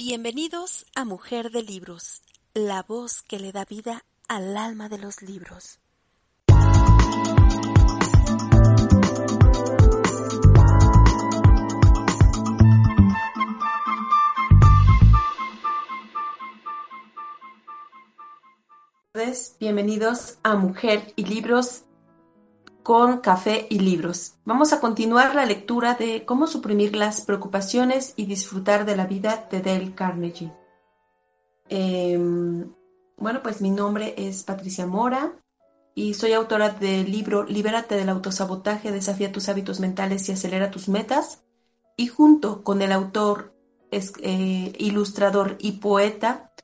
Bienvenidos a Mujer de Libros, la voz que le da vida al alma de los libros. Bienvenidos a Mujer y Libros con Café y Libros. Vamos a continuar la lectura de Cómo suprimir las preocupaciones y disfrutar de la vida de Dale Carnegie. Em, bueno, pues mi nombre es Patricia Mora y soy autora del libro Libérate del autosabotaje, desafía tus hábitos mentales y acelera tus metas. Y junto con el autor, eh, ilustrador y poeta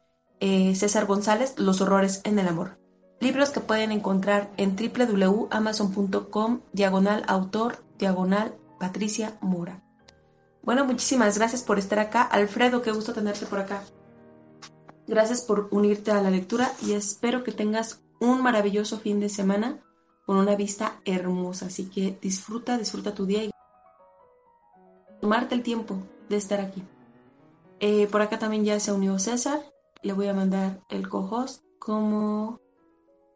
eh, César González, Los horrores en el amor. Libros que pueden encontrar en www.amazon.com, diagonal autor, diagonal Patricia Mora. Bueno, muchísimas gracias por estar acá. Alfredo, qué gusto tenerte por acá. Gracias por unirte a la lectura y espero que tengas un maravilloso fin de semana con una vista hermosa. Así que disfruta, disfruta tu día y tomarte el tiempo de estar aquí. Eh, por acá también ya se unió César. Le voy a mandar el co-host como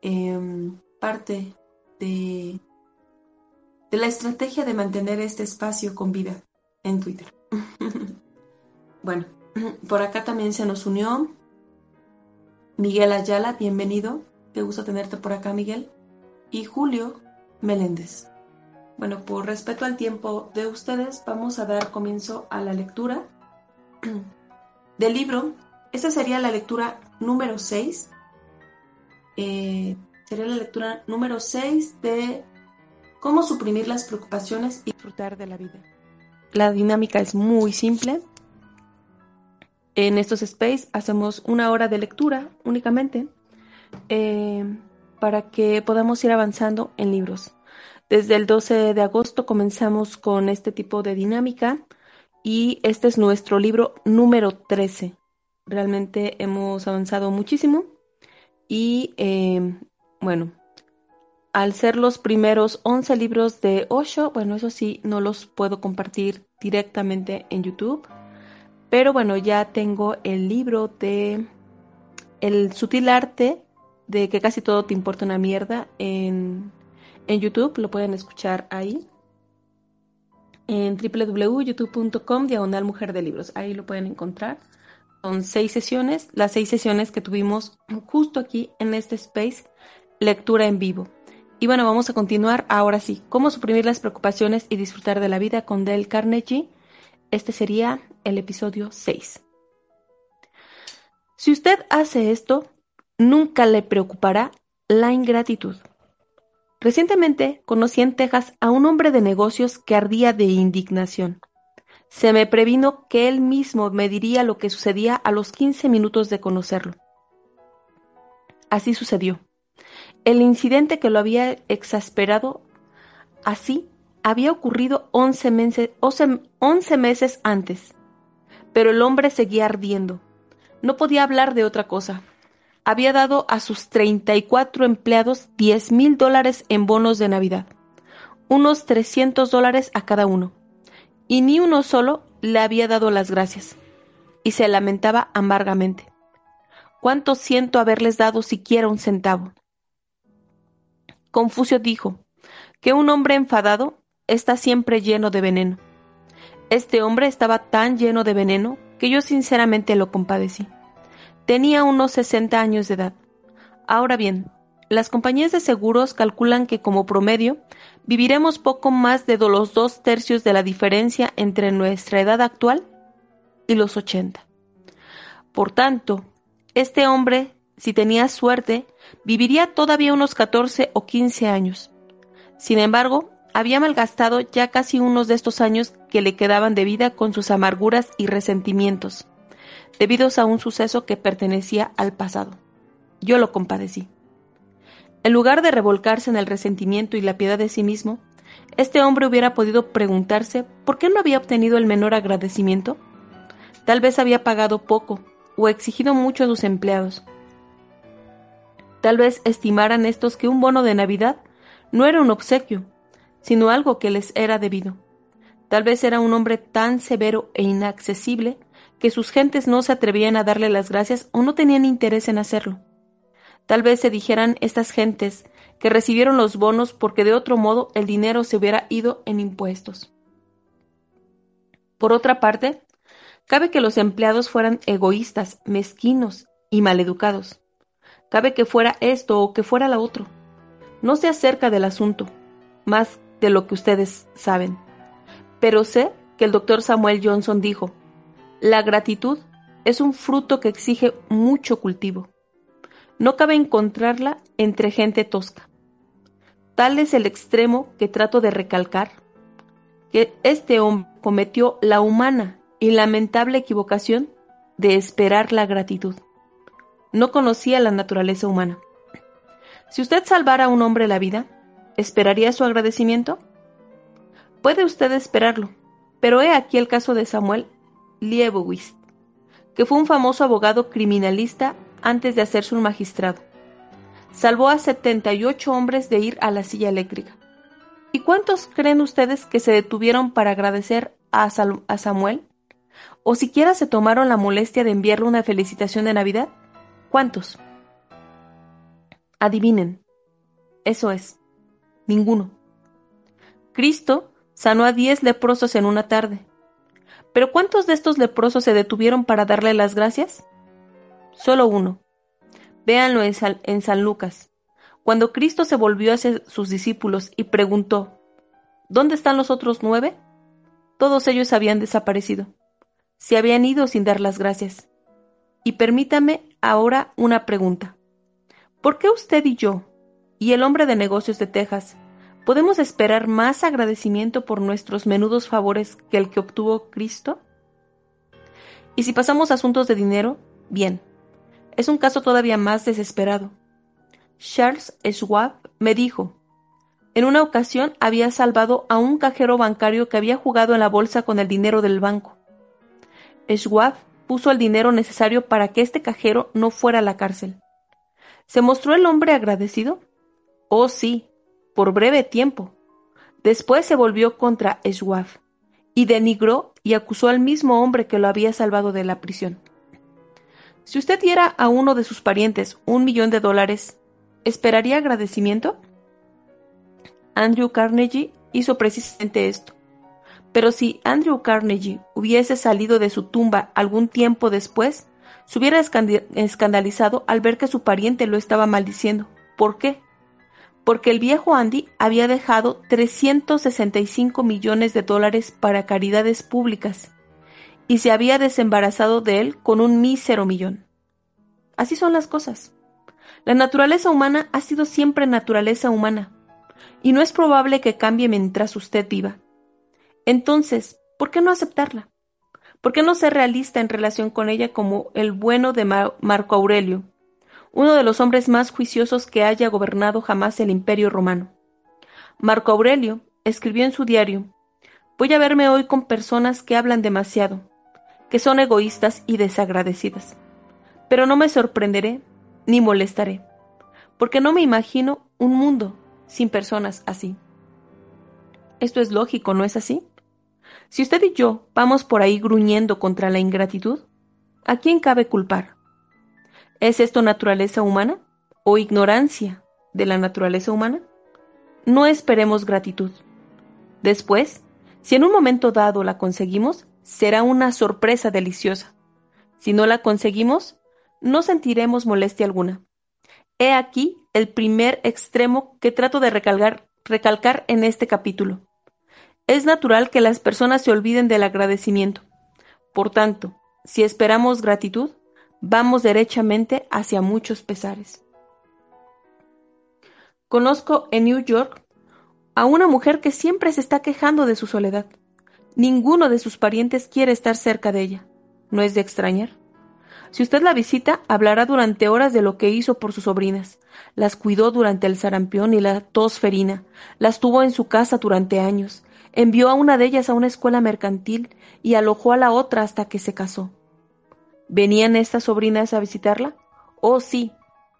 Em, parte de, de la estrategia de mantener este espacio con vida en Twitter. bueno, por acá también se nos unió Miguel Ayala, bienvenido. Qué gusto tenerte por acá, Miguel. Y Julio Meléndez. Bueno, por respeto al tiempo de ustedes, vamos a dar comienzo a la lectura del libro. Esta sería la lectura número 6 eh, sería la lectura número 6 de cómo suprimir las preocupaciones y disfrutar de la vida. La dinámica es muy simple. En estos space hacemos una hora de lectura únicamente eh, para que podamos ir avanzando en libros. Desde el 12 de agosto comenzamos con este tipo de dinámica y este es nuestro libro número 13. Realmente hemos avanzado muchísimo y em, bueno, al ser los primeros 11 libros de Osho, bueno, eso sí, no los puedo compartir directamente en YouTube. Pero bueno, ya tengo el libro de El sutil arte de que casi todo te importa una mierda en, en YouTube. Lo pueden escuchar ahí. En www.youtube.com diagonal mujer de libros. Ahí lo pueden encontrar. Son seis sesiones, las seis sesiones que tuvimos justo aquí en este space, lectura en vivo. Y bueno, vamos a continuar ahora sí. ¿Cómo suprimir las preocupaciones y disfrutar de la vida con Dale Carnegie? Este sería el episodio 6. Si usted hace esto, nunca le preocupará la ingratitud. Recientemente conocí en Texas a un hombre de negocios que ardía de indignación. Se me previno que él mismo me diría lo que sucedía a los 15 minutos de conocerlo. Así sucedió. El incidente que lo había exasperado así había ocurrido 11 meses, 11 meses antes. Pero el hombre seguía ardiendo. No podía hablar de otra cosa. Había dado a sus 34 empleados 10 mil dólares en bonos de Navidad, unos 300 dólares a cada uno y ni uno solo le había dado las gracias, y se lamentaba amargamente. ¿Cuánto siento haberles dado siquiera un centavo? Confucio dijo que un hombre enfadado está siempre lleno de veneno. Este hombre estaba tan lleno de veneno que yo sinceramente lo compadecí. Tenía unos 60 años de edad. Ahora bien, las compañías de seguros calculan que como promedio viviremos poco más de los dos tercios de la diferencia entre nuestra edad actual y los 80. Por tanto, este hombre, si tenía suerte, viviría todavía unos 14 o 15 años. Sin embargo, había malgastado ya casi unos de estos años que le quedaban de vida con sus amarguras y resentimientos. debido a un suceso que pertenecía al pasado. Yo lo compadecí. En lugar de revolcarse en el resentimiento y la piedad de sí mismo, este hombre hubiera podido preguntarse por qué no había obtenido el menor agradecimiento. Tal vez había pagado poco o exigido mucho a sus empleados. Tal vez estimaran estos que un bono de Navidad no era un obsequio, sino algo que les era debido. Tal vez era un hombre tan severo e inaccesible que sus gentes no se atrevían a darle las gracias o no tenían interés en hacerlo. Tal vez se dijeran estas gentes que recibieron los bonos porque de otro modo el dinero se hubiera ido en impuestos. Por otra parte, cabe que los empleados fueran egoístas, mezquinos y maleducados. Cabe que fuera esto o que fuera la otro. No sé acerca del asunto, más de lo que ustedes saben. Pero sé que el doctor Samuel Johnson dijo, la gratitud es un fruto que exige mucho cultivo. No cabe encontrarla entre gente tosca. Tal es el extremo que trato de recalcar, que este hombre cometió la humana y lamentable equivocación de esperar la gratitud. No conocía la naturaleza humana. Si usted salvara a un hombre la vida, ¿esperaría su agradecimiento? Puede usted esperarlo, pero he aquí el caso de Samuel Liebowitz, que fue un famoso abogado criminalista antes de hacerse un magistrado. Salvó a 78 hombres de ir a la silla eléctrica. ¿Y cuántos creen ustedes que se detuvieron para agradecer a, a Samuel? ¿O siquiera se tomaron la molestia de enviarle una felicitación de Navidad? ¿Cuántos? Adivinen. Eso es. Ninguno. Cristo sanó a diez leprosos en una tarde. ¿Pero cuántos de estos leprosos se detuvieron para darle las gracias? Solo uno. Véanlo en, San Lucas. Cuando Cristo se volvió hacia sus discípulos y preguntó, ¿Dónde están los otros nueve? Todos ellos habían desaparecido. Se habían ido sin dar las gracias. Y permítame ahora una pregunta. ¿Por qué usted y yo, y el hombre de negocios de Texas, podemos esperar más agradecimiento por nuestros menudos favores que el que obtuvo Cristo? Y si pasamos a asuntos de dinero, bien, es un caso todavía más desesperado. Charles Schwab me dijo, en una ocasión había salvado a un cajero bancario que había jugado en la bolsa con el dinero del banco. Schwab puso el dinero necesario para que este cajero no fuera a la cárcel. ¿Se mostró el hombre agradecido? Oh sí, por breve tiempo. Después se volvió contra Schwab y denigró y acusó al mismo hombre que lo había salvado de la prisión. Si usted diera a uno de sus parientes un millón de dólares, ¿esperaría agradecimiento? Andrew Carnegie hizo precisamente esto. Pero si Andrew Carnegie hubiese salido de su tumba algún tiempo después, se hubiera escandalizado al ver que su pariente lo estaba maldiciendo. ¿Por qué? Porque el viejo Andy había dejado 365 millones de dólares para caridades públicas y se había desembarazado de él con un mísero millón. Así son las cosas. La naturaleza humana ha sido siempre naturaleza humana, y no es probable que cambie mientras usted viva. Entonces, ¿por qué no aceptarla? ¿Por qué no ser realista en relación con ella como el bueno de Marco Aurelio, uno de los hombres más juiciosos que haya gobernado jamás el imperio romano? Marco Aurelio escribió en su diario, Voy a verme hoy con personas que hablan demasiado, que son egoístas y desagradecidas. Pero no me sorprenderé ni molestaré, porque no me imagino un mundo sin personas así. Esto es lógico, ¿no es así? Si usted y yo vamos por ahí gruñendo contra la ingratitud, ¿a quién cabe culpar? ¿Es esto naturaleza humana o ignorancia de la naturaleza humana? No esperemos gratitud. Después, si en un momento dado la conseguimos, será una sorpresa deliciosa. Si no la conseguimos, no sentiremos molestia alguna. He aquí el primer extremo que trato de recalcar, recalcar en este capítulo. Es natural que las personas se olviden del agradecimiento. Por tanto, si esperamos gratitud, vamos derechamente hacia muchos pesares. Conozco en New York a una mujer que siempre se está quejando de su soledad. Ninguno de sus parientes quiere estar cerca de ella. ¿No es de extrañar? Si usted la visita, hablará durante horas de lo que hizo por sus sobrinas. Las cuidó durante el sarampión y la tosferina. Las tuvo en su casa durante años. Envió a una de ellas a una escuela mercantil y alojó a la otra hasta que se casó. ¿Venían estas sobrinas a visitarla? Oh, sí,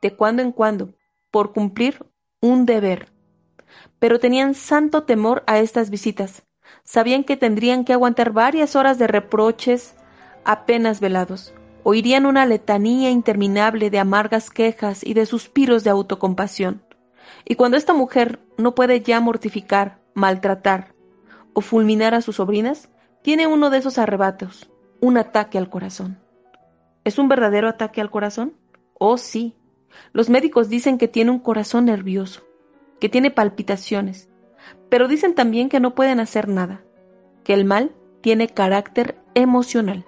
de cuando en cuando, por cumplir un deber. Pero tenían santo temor a estas visitas. Sabían que tendrían que aguantar varias horas de reproches apenas velados. Oirían una letanía interminable de amargas quejas y de suspiros de autocompasión. Y cuando esta mujer no puede ya mortificar, maltratar o fulminar a sus sobrinas, tiene uno de esos arrebatos, un ataque al corazón. ¿Es un verdadero ataque al corazón? Oh, sí. Los médicos dicen que tiene un corazón nervioso, que tiene palpitaciones, pero dicen también que no pueden hacer nada, que el mal tiene carácter emocional.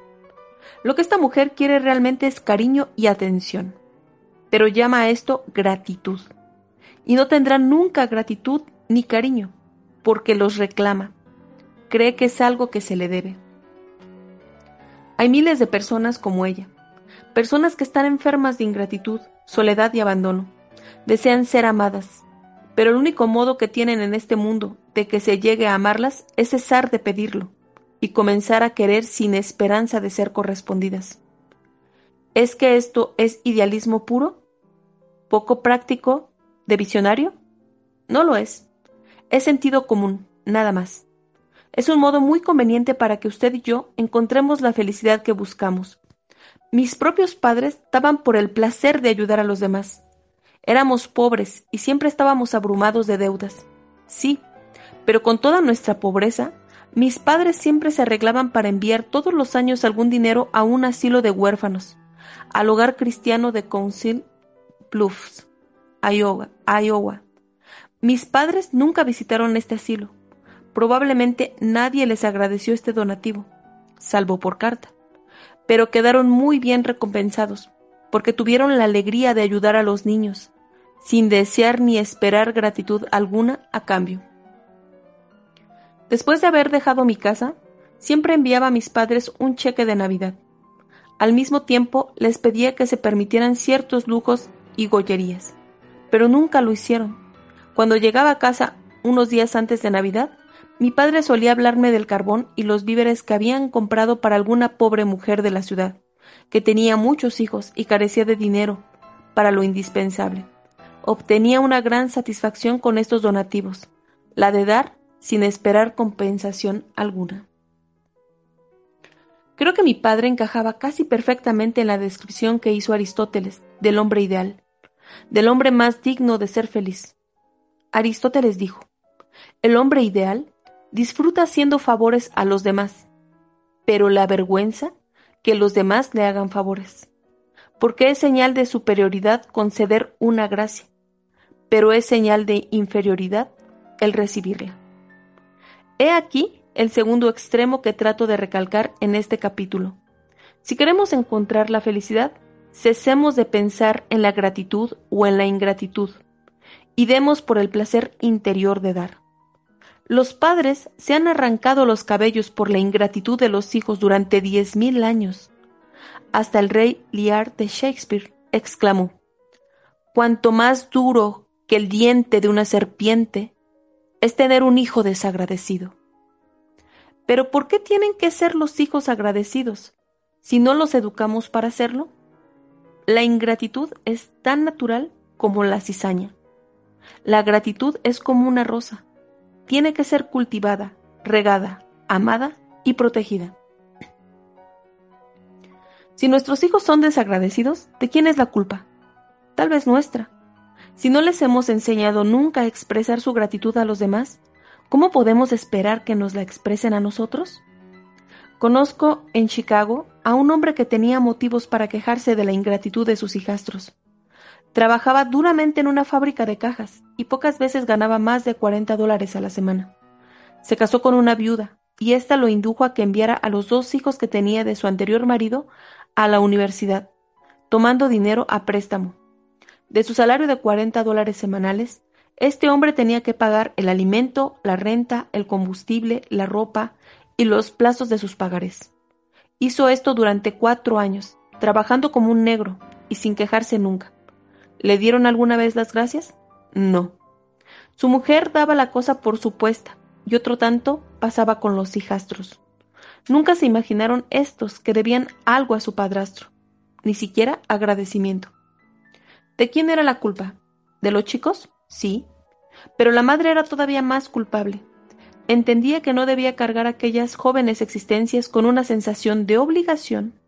Lo que esta mujer quiere realmente es cariño y atención, pero llama a esto gratitud. Y no tendrá nunca gratitud ni cariño, porque los reclama. Cree que es algo que se le debe. Hay miles de personas como ella, personas que están enfermas de ingratitud, soledad y abandono. Desean ser amadas, pero el único modo que tienen en este mundo de que se llegue a amarlas es cesar de pedirlo y comenzar a querer sin esperanza de ser correspondidas. ¿Es que esto es idealismo puro? ¿Poco práctico? ¿De visionario? No lo es. Es sentido común, nada más. Es un modo muy conveniente para que usted y yo encontremos la felicidad que buscamos. Mis propios padres daban por el placer de ayudar a los demás. Éramos pobres y siempre estábamos abrumados de deudas. Sí, pero con toda nuestra pobreza mis padres siempre se arreglaban para enviar todos los años algún dinero a un asilo de huérfanos, al hogar cristiano de Council Bluffs, Iowa. Iowa. Mis padres nunca visitaron este asilo. Probablemente nadie les agradeció este donativo, salvo por carta. Pero quedaron muy bien recompensados, porque tuvieron la alegría de ayudar a los niños, sin desear ni esperar gratitud alguna a cambio. Después de haber dejado mi casa, siempre enviaba a mis padres un cheque de Navidad. Al mismo tiempo les pedía que se permitieran ciertos lujos y gollerías, pero nunca lo hicieron. Cuando llegaba a casa unos días antes de Navidad, mi padre solía hablarme del carbón y los víveres que habían comprado para alguna pobre mujer de la ciudad, que tenía muchos hijos y carecía de dinero para lo indispensable. Obtenía una gran satisfacción con estos donativos, la de dar sin esperar compensación alguna. Creo que mi padre encajaba casi perfectamente en la descripción que hizo Aristóteles del hombre ideal, del hombre más digno de ser feliz. Aristóteles dijo, el hombre ideal disfruta haciendo favores a los demás, pero la vergüenza que los demás le hagan favores, porque es señal de superioridad conceder una gracia, pero es señal de inferioridad el recibirla. He aquí el segundo extremo que trato de recalcar en este capítulo. Si queremos encontrar la felicidad, cesemos de pensar en la gratitud o en la ingratitud y demos por el placer interior de dar. Los padres se han arrancado los cabellos por la ingratitud de los hijos durante diez mil años. Hasta el rey Lear de Shakespeare exclamó, Cuanto más duro que el diente de una serpiente, es tener un hijo desagradecido. Pero ¿por qué tienen que ser los hijos agradecidos si no los educamos para hacerlo? La ingratitud es tan natural como la cizaña. La gratitud es como una rosa. Tiene que ser cultivada, regada, amada y protegida. Si nuestros hijos son desagradecidos, ¿de quién es la culpa? Tal vez nuestra. Si no les hemos enseñado nunca a expresar su gratitud a los demás, ¿cómo podemos esperar que nos la expresen a nosotros? Conozco en Chicago a un hombre que tenía motivos para quejarse de la ingratitud de sus hijastros. Trabajaba duramente en una fábrica de cajas y pocas veces ganaba más de 40 dólares a la semana. Se casó con una viuda y ésta lo indujo a que enviara a los dos hijos que tenía de su anterior marido a la universidad, tomando dinero a préstamo. De su salario de 40 dólares semanales, este hombre tenía que pagar el alimento, la renta, el combustible, la ropa y los plazos de sus pagares. Hizo esto durante cuatro años trabajando como un negro y sin quejarse nunca. ¿Le dieron alguna vez las gracias? No. Su mujer daba la cosa por supuesta y otro tanto pasaba con los hijastros. Nunca se imaginaron estos que debían algo a su padrastro, ni siquiera agradecimiento. ¿De quién era la culpa? ¿De los chicos? Sí. Pero la madre era todavía más culpable. Entendía que no debía cargar aquellas jóvenes existencias con una sensación de obligación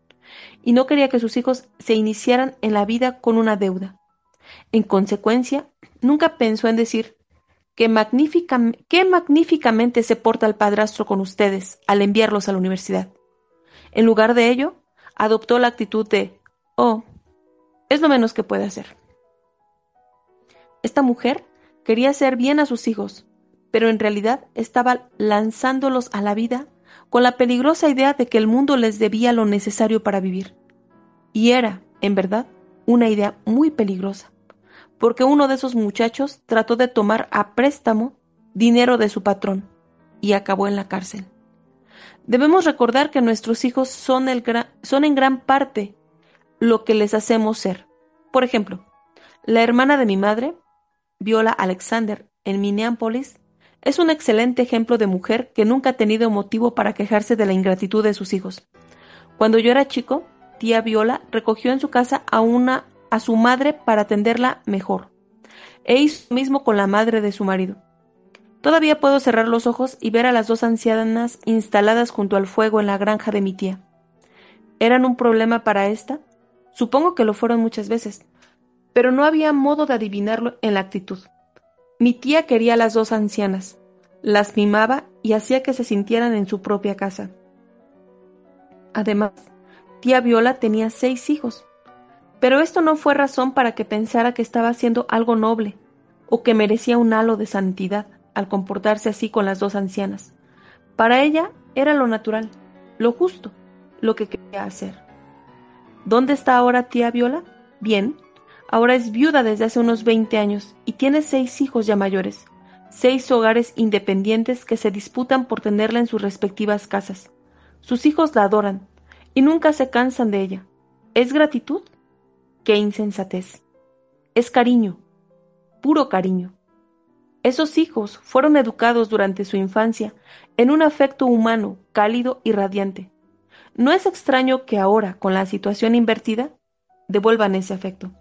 y no quería que sus hijos se iniciaran en la vida con una deuda. En consecuencia, nunca pensó en decir qué, magníficamente se porta el padrastro con ustedes al enviarlos a la universidad. En lugar de ello, adoptó la actitud de oh, es lo menos que puede hacer. Esta mujer quería hacer bien a sus hijos, pero en realidad estaba lanzándolos a la vida con la peligrosa idea de que el mundo les debía lo necesario para vivir. Y era, en verdad, una idea muy peligrosa, porque uno de esos muchachos trató de tomar a préstamo dinero de su patrón y acabó en la cárcel. Debemos recordar que nuestros hijos son, son en gran parte lo que les hacemos ser. Por ejemplo, la hermana de mi madre Viola Alexander, en Minneapolis, es un excelente ejemplo de mujer que nunca ha tenido motivo para quejarse de la ingratitud de sus hijos. Cuando yo era chico, tía Viola recogió en su casa a una a su madre para atenderla mejor. E hizo lo mismo con la madre de su marido. Todavía puedo cerrar los ojos y ver a las dos ancianas instaladas junto al fuego en la granja de mi tía. ¿Eran un problema para esta? Supongo que lo fueron muchas veces, pero no había modo de adivinarlo en la actitud. Mi tía quería a las dos ancianas, las mimaba y hacía que se sintieran en su propia casa. Además, tía Viola tenía seis hijos, pero esto no fue razón para que pensara que estaba haciendo algo noble o que merecía un halo de santidad al comportarse así con las dos ancianas. Para ella era lo natural, lo justo, lo que quería hacer. ¿Dónde está ahora tía Viola? Bien, Ahora es viuda desde hace unos 20 años y tiene seis hijos ya mayores, seis hogares independientes que se disputan por tenerla en sus respectivas casas. Sus hijos la adoran y nunca se cansan de ella. ¿Es gratitud? ¡Qué insensatez! Es cariño, puro cariño. Esos hijos fueron educados durante su infancia en un afecto humano, cálido y radiante. No es extraño que ahora, con la situación invertida, devuelvan ese afecto.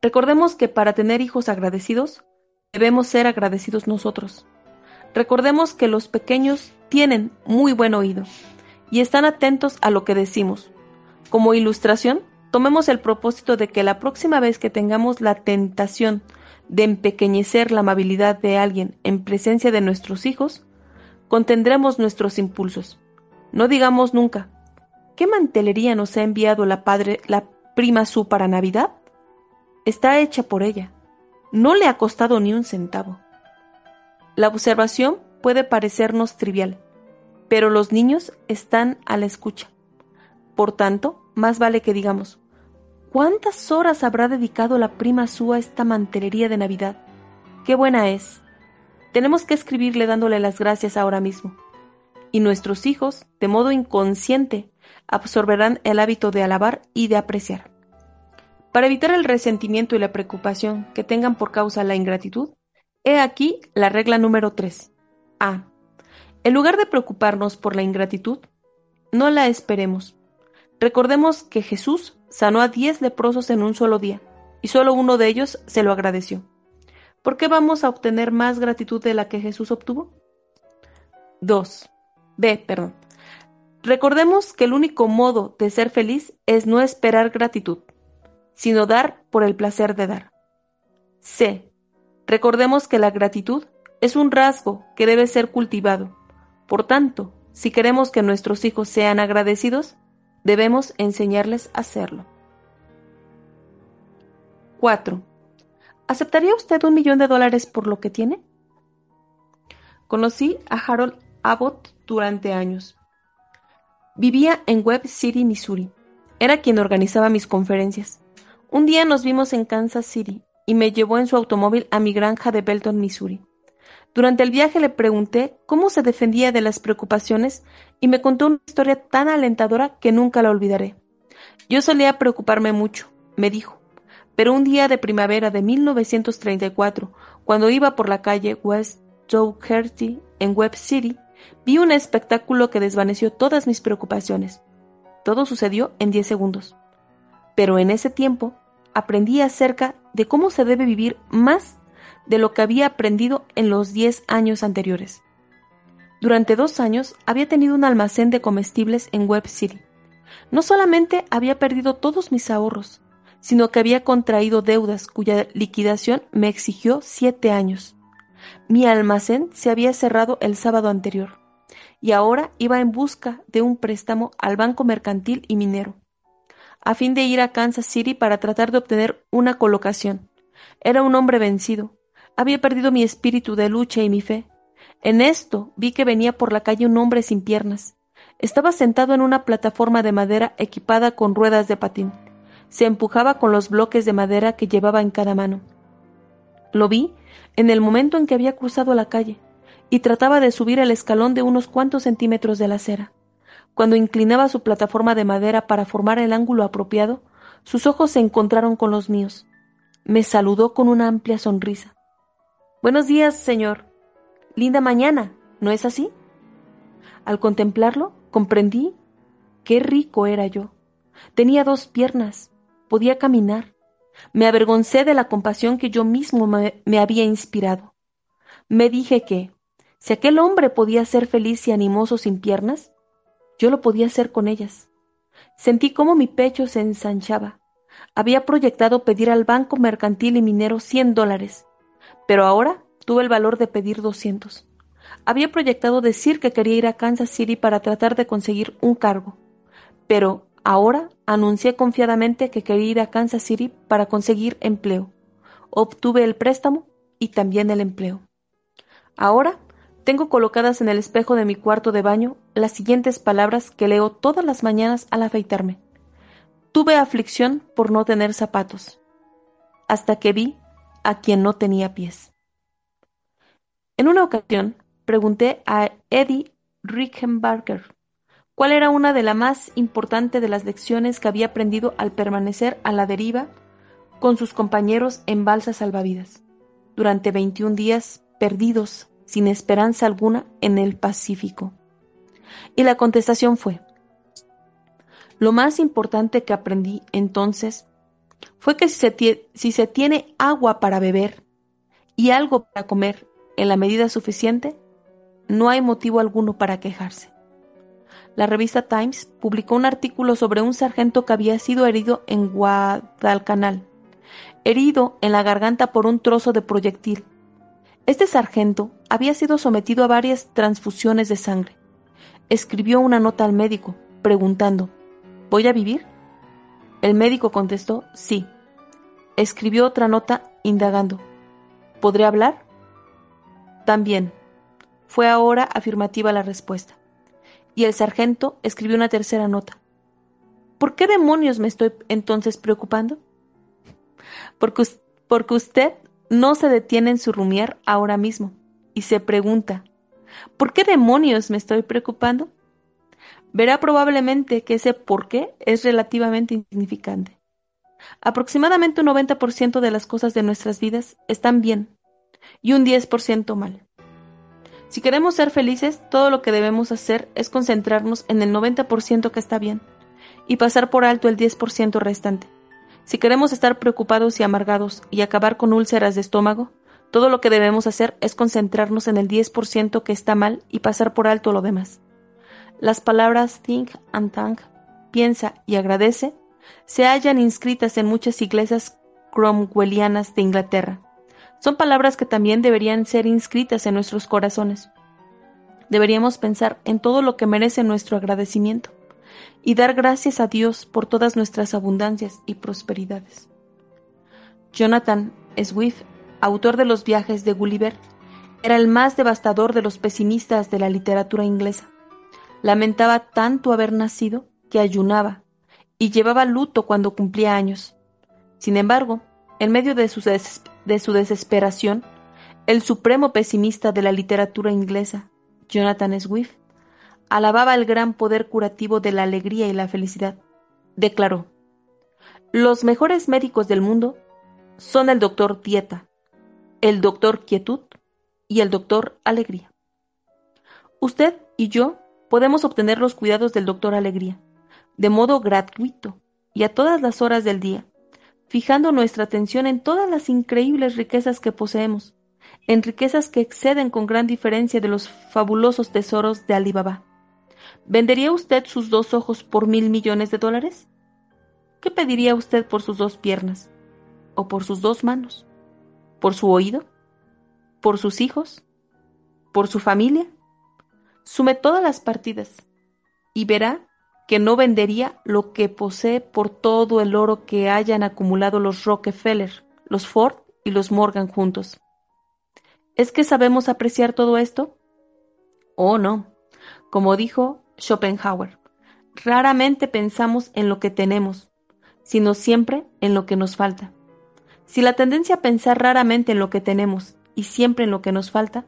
Recordemos que para tener hijos agradecidos, debemos ser agradecidos nosotros. Recordemos que los pequeños tienen muy buen oído y están atentos a lo que decimos. Como ilustración, tomemos el propósito de que la próxima vez que tengamos la tentación de empequeñecer la amabilidad de alguien en presencia de nuestros hijos, contendremos nuestros impulsos. No digamos nunca, ¿qué mantelería nos ha enviado la padre, la prima Su para Navidad? Está hecha por ella. No le ha costado ni un centavo. La observación puede parecernos trivial, pero los niños están a la escucha. Por tanto, más vale que digamos, ¿cuántas horas habrá dedicado la prima Sua a esta mantelería de Navidad? ¡Qué buena es! Tenemos que escribirle dándole las gracias ahora mismo. Y nuestros hijos, de modo inconsciente, absorberán el hábito de alabar y de apreciar. Para evitar el resentimiento y la preocupación que tengan por causa la ingratitud, he aquí la regla número 3. A. En lugar de preocuparnos por la ingratitud, no la esperemos. Recordemos que Jesús sanó a diez leprosos en un solo día, y solo uno de ellos se lo agradeció. ¿Por qué vamos a obtener más gratitud de la que Jesús obtuvo? 2. B. Perdón. Recordemos que el único modo de ser feliz es no esperar gratitud sino dar por el placer de dar. C. Recordemos que la gratitud es un rasgo que debe ser cultivado. Por tanto, si queremos que nuestros hijos sean agradecidos, debemos enseñarles a hacerlo. 4. ¿Aceptaría usted un millón de dólares por lo que tiene? Conocí a Harold Abbott durante años. Vivía en Webb City, Missouri. Era quien organizaba mis conferencias. Un día nos vimos en Kansas City y me llevó en su automóvil a mi granja de Belton, Missouri. Durante el viaje le pregunté cómo se defendía de las preocupaciones y me contó una historia tan alentadora que nunca la olvidaré. Yo solía preocuparme mucho, me dijo, pero un día de primavera de 1934, cuando iba por la calle West Dougherty en Webb City, vi un espectáculo que desvaneció todas mis preocupaciones. Todo sucedió en 10 segundos. Pero en ese tiempo aprendí acerca de cómo se debe vivir más de lo que había aprendido en los 10 años anteriores. Durante dos años había tenido un almacén de comestibles en Webb City. No solamente había perdido todos mis ahorros, sino que había contraído deudas cuya liquidación me exigió siete años. Mi almacén se había cerrado el sábado anterior, y ahora iba en busca de un préstamo al Banco Mercantil y Minero, a fin de ir a Kansas City para tratar de obtener una colocación. Era un hombre vencido, había perdido mi espíritu de lucha y mi fe. En esto vi que venía por la calle un hombre sin piernas. Estaba sentado en una plataforma de madera equipada con ruedas de patín se empujaba con los bloques de madera que llevaba en cada mano. Lo vi en el momento en que había cruzado la calle y trataba de subir el escalón de unos cuantos centímetros de la acera. Cuando inclinaba su plataforma de madera para formar el ángulo apropiado, sus ojos se encontraron con los míos. Me saludó con una amplia sonrisa. Buenos días, señor. Linda mañana, ¿no es así? Al contemplarlo, comprendí qué rico era yo. Tenía dos piernas, podía caminar. Me avergoncé de la compasión que yo mismo me, había inspirado. Me dije que, si aquel hombre podía ser feliz y animoso sin piernas, yo lo podía hacer con ellas. Sentí cómo mi pecho se ensanchaba. Había proyectado pedir al banco mercantil y minero cien dólares, pero ahora tuve el valor de pedir doscientos. Había proyectado decir que quería ir a Kansas City para tratar de conseguir un cargo, pero Ahora anuncié confiadamente que quería ir a Kansas City para conseguir empleo. Obtuve el préstamo y también el empleo. Ahora tengo colocadas en el espejo de mi cuarto de baño las siguientes palabras que leo todas las mañanas al afeitarme. Tuve aflicción por no tener zapatos, hasta que vi a quien no tenía pies. En una ocasión pregunté a Eddie Rickenbarger cuál era una de las más importantes de las lecciones que había aprendido al permanecer a la deriva con sus compañeros en balsas salvavidas, durante 21 días perdidos sin esperanza alguna en el Pacífico. Y la contestación fue, lo más importante que aprendí entonces fue que si se, si se tiene agua para beber y algo para comer en la medida suficiente, no hay motivo alguno para quejarse la revista Times publicó un artículo sobre un sargento que había sido herido en Guadalcanal, herido en la garganta por un trozo de proyectil. Este sargento había sido sometido a varias transfusiones de sangre. Escribió una nota al médico, preguntando, ¿Voy a vivir? El médico contestó, sí. Escribió otra nota indagando, ¿podré hablar? También. Fue ahora afirmativa la respuesta y el sargento escribió una tercera nota. ¿Por qué demonios me estoy entonces preocupando? Porque, porque usted no se detiene en su rumiar ahora mismo y se pregunta, ¿por qué demonios me estoy preocupando? Verá probablemente que ese por qué es relativamente insignificante. Aproximadamente un 90% de las cosas de nuestras vidas están bien y un 10% mal. Si queremos ser felices, todo lo que debemos hacer es concentrarnos en el 90% que está bien y pasar por alto el 10% restante. Si queremos estar preocupados y amargados y acabar con úlceras de estómago, todo lo que debemos hacer es concentrarnos en el 10% que está mal y pasar por alto lo demás. Las palabras think and thank, piensa y agradece, se hallan inscritas en muchas iglesias cromwellianas de Inglaterra son palabras que también deberían ser inscritas en nuestros corazones. Deberíamos pensar en todo lo que merece nuestro agradecimiento y dar gracias a Dios por todas nuestras abundancias y prosperidades. Jonathan Swift, autor de los viajes de Gulliver, era el más devastador de los pesimistas de la literatura inglesa. Lamentaba tanto haber nacido que ayunaba y llevaba luto cuando cumplía años. Sin embargo, en medio de su, de su desesperación, el supremo pesimista de la literatura inglesa, Jonathan Swift, alababa el gran poder curativo de la alegría y la felicidad. declaró, los mejores médicos del mundo son el doctor Dieta, el doctor Quietud y el doctor Alegría. Usted y yo podemos obtener los cuidados del doctor Alegría, de modo gratuito y a todas las horas del día, fijando nuestra atención en todas las increíbles riquezas que poseemos, en riquezas que exceden con gran diferencia de los fabulosos tesoros de Alibaba. ¿Vendería usted sus dos ojos por mil millones de dólares? ¿Qué pediría usted por sus dos piernas? ¿O por sus dos manos? ¿Por su oído? ¿Por sus hijos? ¿Por su familia? Sume todas las partidas y verá que no vendería lo que posee por todo el oro que hayan acumulado los Rockefeller, los Ford y los Morgan juntos. ¿Es que sabemos apreciar todo esto? Oh, no. Como dijo Schopenhauer, raramente pensamos en lo que tenemos, sino siempre en lo que nos falta. Si la tendencia a pensar raramente en lo que tenemos y siempre en lo que nos falta,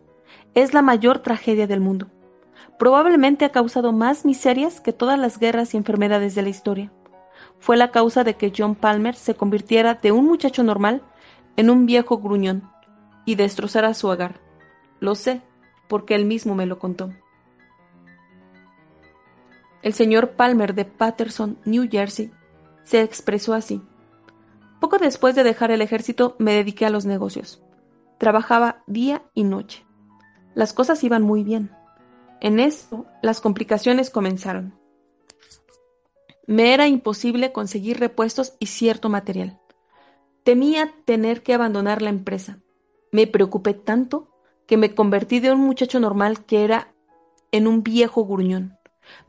es la mayor tragedia del mundo. Probablemente ha causado más miserias que todas las guerras y enfermedades de la historia. Fue la causa de que John Palmer se convirtiera de un muchacho normal en un viejo gruñón y destrozara su hogar. Lo sé, porque él mismo me lo contó. El señor Palmer de Patterson, New Jersey, se expresó así. Poco después de dejar el ejército me dediqué a los negocios. Trabajaba día y noche. Las cosas iban muy bien. En esto, las complicaciones comenzaron. Me era imposible conseguir repuestos y cierto material. Temía tener que abandonar la empresa. Me preocupé tanto que me convertí de un muchacho normal que era en un viejo gruñón.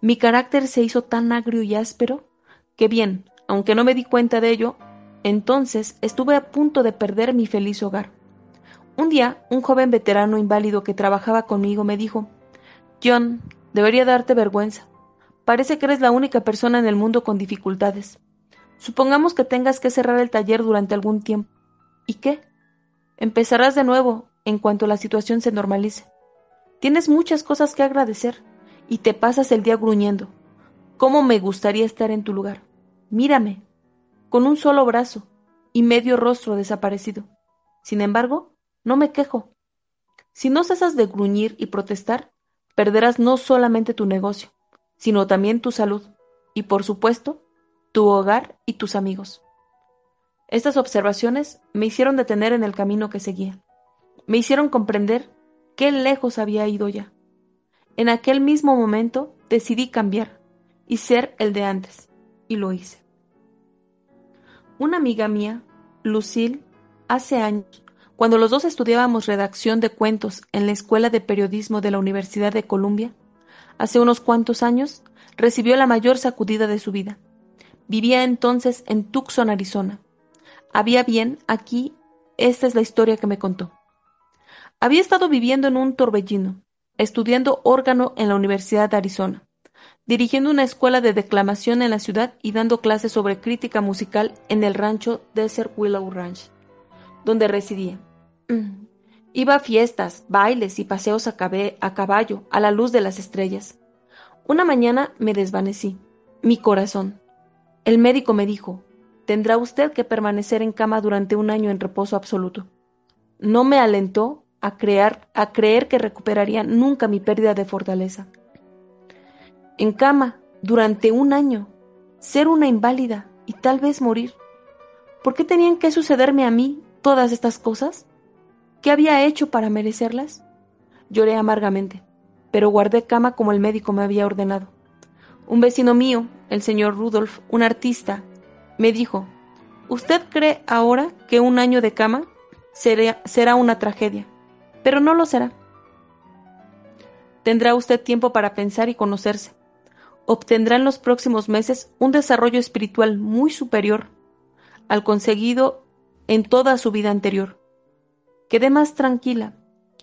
Mi carácter se hizo tan agrio y áspero que bien, aunque no me di cuenta de ello, entonces estuve a punto de perder mi feliz hogar. Un día, un joven veterano inválido que trabajaba conmigo me dijo, Debería darte vergüenza. Parece que eres la única persona en el mundo con dificultades. Supongamos que tengas que cerrar el taller durante algún tiempo. ¿Y qué? Empezarás de nuevo en cuanto la situación se normalice. Tienes muchas cosas que agradecer y te pasas el día gruñendo. ¿Cómo me gustaría estar en tu lugar? Mírame, con un solo brazo y medio rostro desaparecido. Sin embargo, no me quejo. Si no cesas de gruñir y protestar, perderás no solamente tu negocio, sino también tu salud y, por supuesto, tu hogar y tus amigos. Estas observaciones me hicieron detener en el camino que seguía. Me hicieron comprender qué lejos había ido ya. En aquel mismo momento decidí cambiar y ser el de antes, y lo hice. Una amiga mía, Lucille, hace años, cuando los dos estudiábamos redacción de cuentos en la Escuela de Periodismo de la Universidad de Columbia, hace unos cuantos años, recibió la mayor sacudida de su vida. Vivía entonces en Tucson, Arizona. Había bien, aquí, esta es la historia que me contó. Había estado viviendo en un torbellino, estudiando órgano en la Universidad de Arizona, dirigiendo una escuela de declamación en la ciudad y dando clases sobre crítica musical en el rancho Desert Willow Ranch donde residía. Mm. Iba a fiestas, bailes y paseos a, a caballo, a la luz de las estrellas. Una mañana me desvanecí. Mi corazón. El médico me dijo, tendrá usted que permanecer en cama durante un año en reposo absoluto. No me alentó a, crear, a creer que recuperaría nunca mi pérdida de fortaleza. En cama, durante un año, ser una inválida y tal vez morir. ¿Por qué tenían que sucederme a mí todas estas cosas? ¿Qué había hecho para merecerlas? Lloré amargamente, pero guardé cama como el médico me había ordenado. Un vecino mío, el señor Rudolf, un artista, me dijo, Usted cree ahora que un año de cama será, será una tragedia, pero no lo será. Tendrá usted tiempo para pensar y conocerse. Obtendrá en los próximos meses un desarrollo espiritual muy superior al conseguido en toda su vida anterior. Quedé más tranquila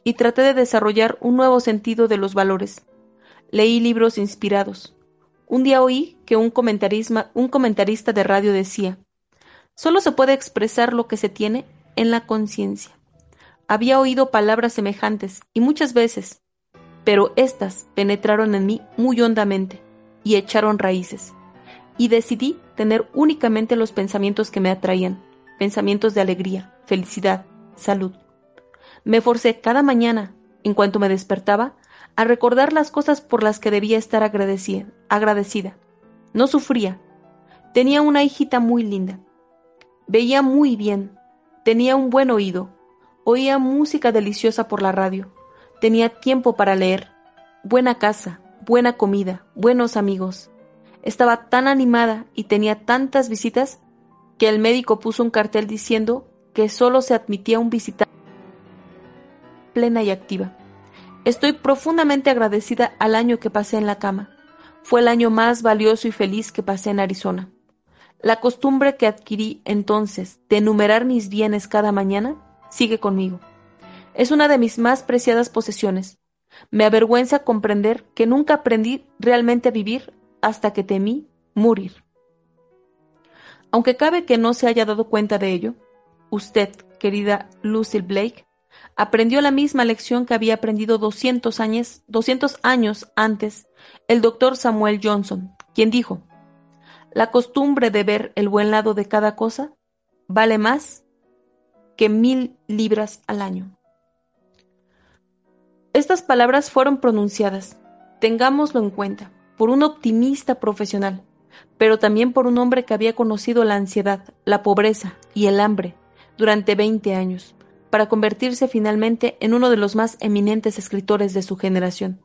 y traté de desarrollar un nuevo sentido de los valores. Leí libros inspirados. Un día oí que un, comentarista de radio decía, solo se puede expresar lo que se tiene en la conciencia. Había oído palabras semejantes y muchas veces, pero éstas penetraron en mí muy hondamente y echaron raíces. y decidí tener únicamente los pensamientos que me atraían, pensamientos de alegría, felicidad, salud. Me forcé cada mañana, en cuanto me despertaba, a recordar las cosas por las que debía estar agradecida. No sufría. Tenía una hijita muy linda. Veía muy bien. Tenía un buen oído. Oía música deliciosa por la radio. Tenía tiempo para leer. Buena casa, buena comida, buenos amigos. Estaba tan animada y tenía tantas visitas que el médico puso un cartel diciendo que solo se admitía un visitante plena y activa. Estoy profundamente agradecida al año que pasé en la cama. Fue el año más valioso y feliz que pasé en Arizona. La costumbre que adquirí entonces de enumerar mis bienes cada mañana sigue conmigo. Es una de mis más preciadas posesiones. Me avergüenza comprender que nunca aprendí realmente a vivir hasta que temí morir. Aunque cabe que no se haya dado cuenta de ello, usted, querida Lucille Blake, aprendió la misma lección que había aprendido 200 años, 200 años antes el doctor Samuel Johnson, quien dijo, la costumbre de ver el buen lado de cada cosa vale más que mil libras al año. Estas palabras fueron pronunciadas, tengámoslo en cuenta, por un optimista profesional, pero también por un hombre que había conocido la ansiedad, la pobreza y el hambre durante 20 años, para convertirse finalmente en uno de los más eminentes escritores de su generación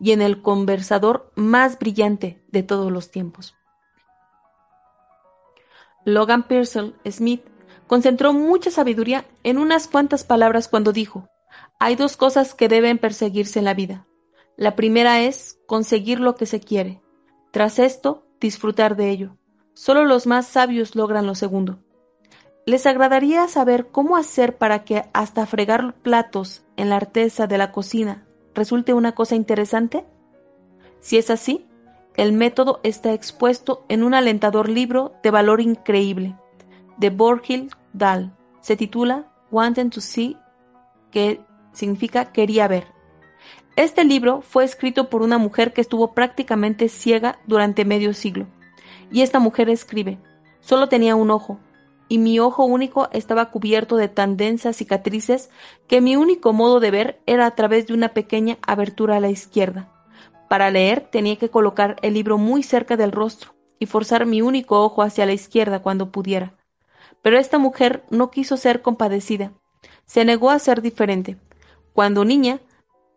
y en el conversador más brillante de todos los tiempos. Logan Pearsall Smith concentró mucha sabiduría en unas cuantas palabras cuando dijo, hay dos cosas que deben perseguirse en la vida. La primera es conseguir lo que se quiere. Tras esto, disfrutar de ello. Solo los más sabios logran lo segundo. ¿Les agradaría saber cómo hacer para que hasta fregar platos en la artesa de la cocina resulte una cosa interesante? Si es así, el método está expuesto en un alentador libro de valor increíble de Borgil Dahl. Se titula Wanting to See, que significa quería ver. Este libro fue escrito por una mujer que estuvo prácticamente ciega durante medio siglo. Y esta mujer escribe, solo tenía un ojo, y mi ojo único estaba cubierto de tan densas cicatrices que mi único modo de ver era a través de una pequeña abertura a la izquierda. Para leer tenía que colocar el libro muy cerca del rostro y forzar mi único ojo hacia la izquierda cuando pudiera. Pero esta mujer no quiso ser compadecida. Se negó a ser diferente. Cuando niña,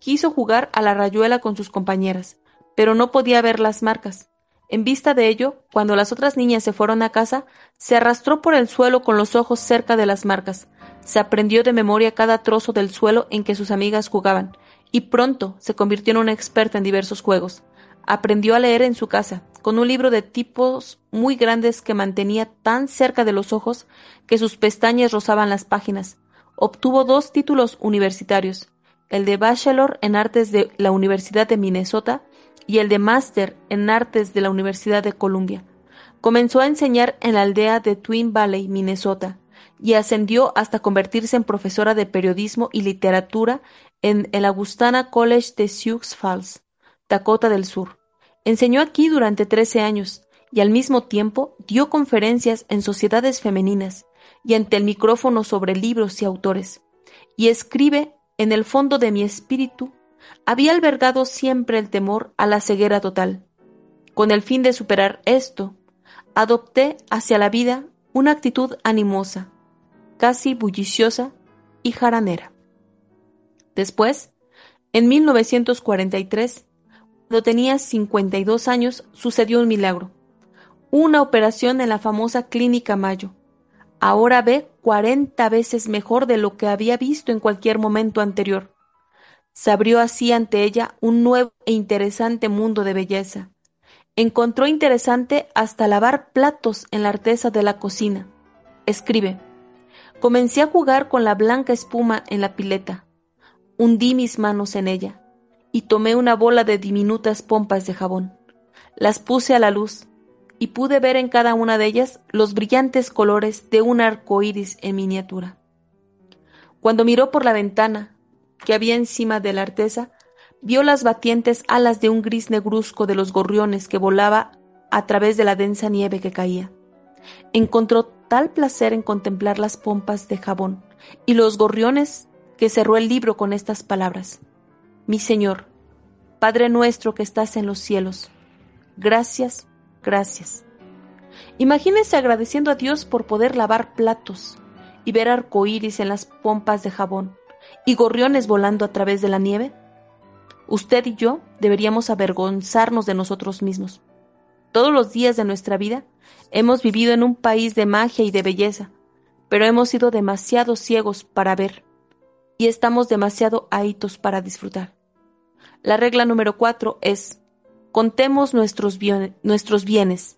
quiso jugar a la rayuela con sus compañeras, pero no podía ver las marcas. En vista de ello, cuando las otras niñas se fueron a casa, se arrastró por el suelo con los ojos cerca de las marcas. Se aprendió de memoria cada trozo del suelo en que sus amigas jugaban, y pronto se convirtió en una experta en diversos juegos. Aprendió a leer en su casa, con un libro de tipos muy grandes que mantenía tan cerca de los ojos que sus pestañas rozaban las páginas. Obtuvo dos títulos universitarios, el de Bachelor en Artes de la Universidad de Minnesota y el de máster en artes de la Universidad de Columbia. Comenzó a enseñar en la aldea de Twin Valley, Minnesota, y ascendió hasta convertirse en profesora de periodismo y literatura en el Augustana College de Sioux Falls, Dakota del Sur. Enseñó aquí durante 13 años y al mismo tiempo dio conferencias en sociedades femeninas y ante el micrófono sobre libros y autores. Y escribe en el fondo de mi espíritu había albergado siempre el temor a la ceguera total. Con el fin de superar esto, adopté hacia la vida una actitud animosa, casi bulliciosa y jaranera. Después, en 1943, cuando tenía 52 años, sucedió un milagro. Una operación en la famosa Clínica Mayo. Ahora ve 40 veces mejor de lo que había visto en cualquier momento anterior. Se abrió así ante ella un nuevo e interesante mundo de belleza. Encontró interesante hasta lavar platos en la artesa de la cocina. Escribe. Comencé a jugar con la blanca espuma en la pileta. Hundí mis manos en ella y tomé una bola de diminutas pompas de jabón. Las puse a la luz y pude ver en cada una de ellas los brillantes colores de un arco iris en miniatura. Cuando miró por la ventana, que había encima de la artesa, vio las batientes alas de un gris negruzco de los gorriones que volaba a través de la densa nieve que caía. Encontró tal placer en contemplar las pompas de jabón y los gorriones que cerró el libro con estas palabras. Mi Señor, Padre nuestro que estás en los cielos, gracias, gracias. Imagínese agradeciendo a Dios por poder lavar platos y ver arcoíris en las pompas de jabón y gorriones volando a través de la nieve. Usted y yo deberíamos avergonzarnos de nosotros mismos. Todos los días de nuestra vida hemos vivido en un país de magia y de belleza, pero hemos sido demasiado ciegos para ver y estamos demasiado ahitos para disfrutar. La regla número cuatro es, contemos nuestros, bienes,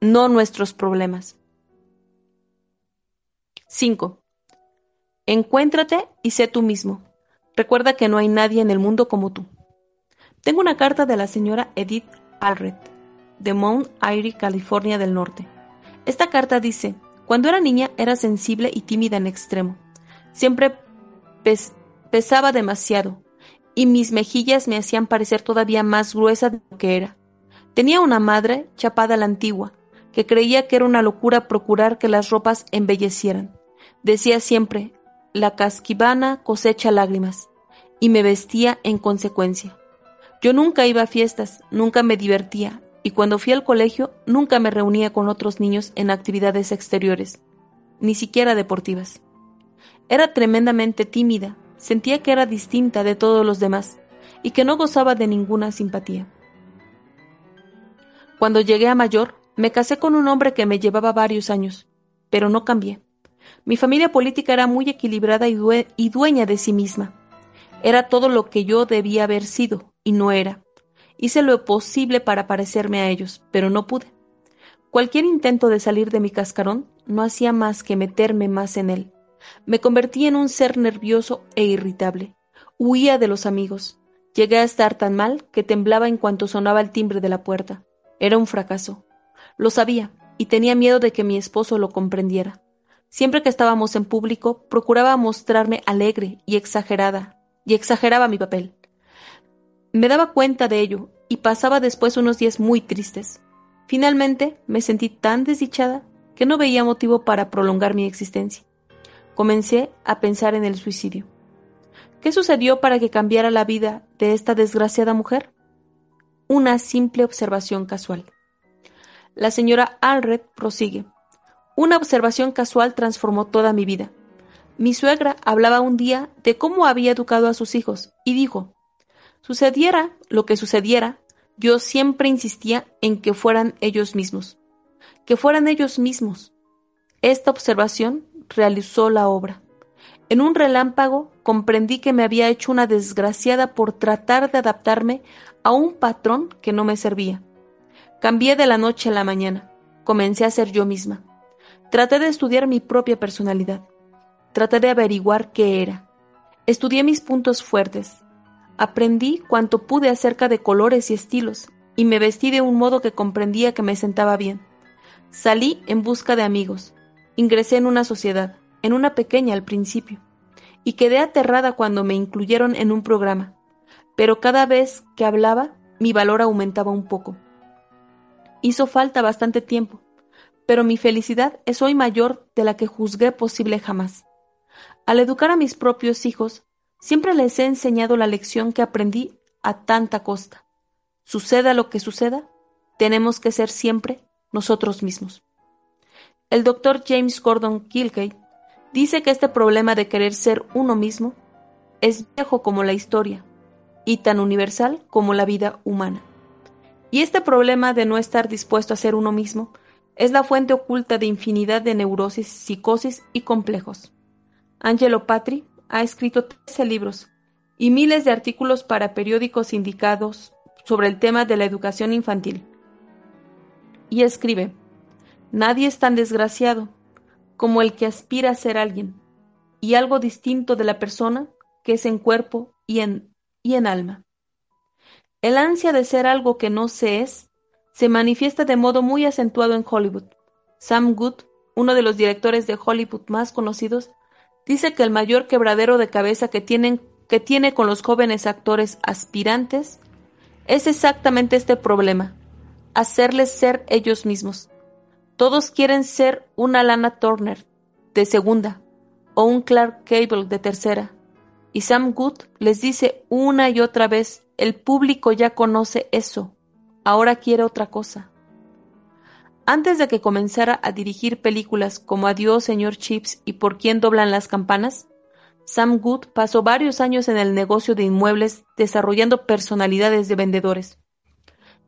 no nuestros problemas. 5. Encuéntrate y sé tú mismo. Recuerda que no hay nadie en el mundo como tú. Tengo una carta de la señora Edith Alred, de Mount Airy, California del Norte. Esta carta dice, cuando era niña era sensible y tímida en extremo. Siempre pesaba demasiado, y mis mejillas me hacían parecer todavía más gruesa de lo que era. Tenía una madre, chapada a la antigua, que creía que era una locura procurar que las ropas embellecieran. Decía siempre, la casquivana cosecha lágrimas, y me vestía en consecuencia. Yo nunca iba a fiestas, nunca me divertía, y cuando fui al colegio nunca me reunía con otros niños en actividades exteriores, ni siquiera deportivas. Era tremendamente tímida, sentía que era distinta de todos los demás, y que no gozaba de ninguna simpatía. Cuando llegué a mayor, me casé con un hombre que me llevaba varios años, pero no cambié. Mi familia política era muy equilibrada y, dueña de sí misma. Era todo lo que yo debía haber sido, y no era. Hice lo posible para parecerme a ellos, pero no pude. Cualquier intento de salir de mi cascarón no hacía más que meterme más en él. Me convertí en un ser nervioso e irritable. Huía de los amigos. Llegué a estar tan mal que temblaba en cuanto sonaba el timbre de la puerta. Era un fracaso. Lo sabía, y tenía miedo de que mi esposo lo comprendiera. Siempre que estábamos en público, procuraba mostrarme alegre y exagerada, y exageraba mi papel. Me daba cuenta de ello, y pasaba después unos días muy tristes. Finalmente me sentí tan desdichada que no veía motivo para prolongar mi existencia. Comencé a pensar en el suicidio. ¿Qué sucedió para que cambiara la vida de esta desgraciada mujer? Una simple observación casual. La señora Alred prosigue. Una observación casual transformó toda mi vida. Mi suegra hablaba un día de cómo había educado a sus hijos y dijo, sucediera lo que sucediera, yo siempre insistía en que fueran ellos mismos, que fueran ellos mismos. Esta observación realizó la obra. En un relámpago comprendí que me había hecho una desgraciada por tratar de adaptarme a un patrón que no me servía. Cambié de la noche a la mañana. Comencé a ser yo misma. Traté de estudiar mi propia personalidad. Traté de averiguar qué era. Estudié mis puntos fuertes. Aprendí cuanto pude acerca de colores y estilos, y me vestí de un modo que comprendía que me sentaba bien. Salí en busca de amigos. Ingresé en una sociedad, en una pequeña al principio, y quedé aterrada cuando me incluyeron en un programa. Pero cada vez que hablaba, mi valor aumentaba un poco. Hizo falta bastante tiempo, pero mi felicidad es hoy mayor de la que juzgué posible jamás. Al educar a mis propios hijos, siempre les he enseñado la lección que aprendí a tanta costa. Suceda lo que suceda, tenemos que ser siempre nosotros mismos. El doctor James Gordon Kilkey dice que este problema de querer ser uno mismo es viejo como la historia y tan universal como la vida humana. Y este problema de no estar dispuesto a ser uno mismo es la fuente oculta de infinidad de neurosis, psicosis y complejos. Angelo Patri ha escrito 13 libros y miles de artículos para periódicos indicados sobre el tema de la educación infantil. Y escribe, Nadie es tan desgraciado como el que aspira a ser alguien, y algo distinto de la persona que es en cuerpo y en, alma. El ansia de ser algo que no se es se manifiesta de modo muy acentuado en Hollywood. Sam Good, uno de los directores de Hollywood más conocidos, dice que el mayor quebradero de cabeza que, tienen, que tiene con los jóvenes actores aspirantes es exactamente este problema. hacerles ser ellos mismos. Todos quieren ser una Lana Turner de segunda o un Clark Cable de tercera. Y Sam Good les dice una y otra vez, el público ya conoce eso, ahora quiere otra cosa. Antes de que comenzara a dirigir películas como Adiós, señor Chips y Por quién doblan las campanas, Sam Good pasó varios años en el negocio de inmuebles desarrollando personalidades de vendedores.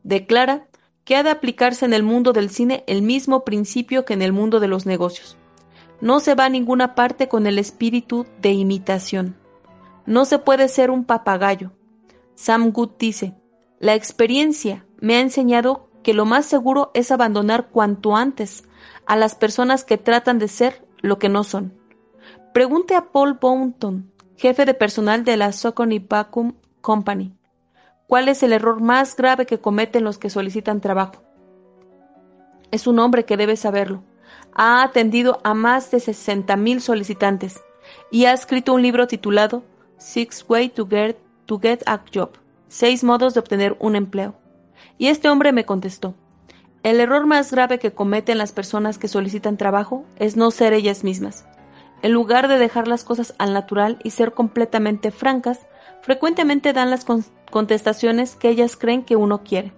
Declara que ha de aplicarse en el mundo del cine el mismo principio que en el mundo de los negocios. No se va a ninguna parte con el espíritu de imitación. No se puede ser un papagayo. Sam Good dice, la experiencia me ha enseñado que lo más seguro es abandonar cuanto antes a las personas que tratan de ser lo que no son. Pregunte a Paul Bounton, jefe de personal de la Socony Vacuum Company, ¿Cuál es el error más grave que cometen los que solicitan trabajo? Es un hombre que debe saberlo. Ha atendido a más de 60.000 solicitantes y ha escrito un libro titulado Six Ways to Get, to get a Job, seis modos de obtener un empleo. Y este hombre me contestó, el error más grave que cometen las personas que solicitan trabajo es no ser ellas mismas. En lugar de dejar las cosas al natural y ser completamente francas, frecuentemente dan las contestaciones que ellas creen que uno quiere.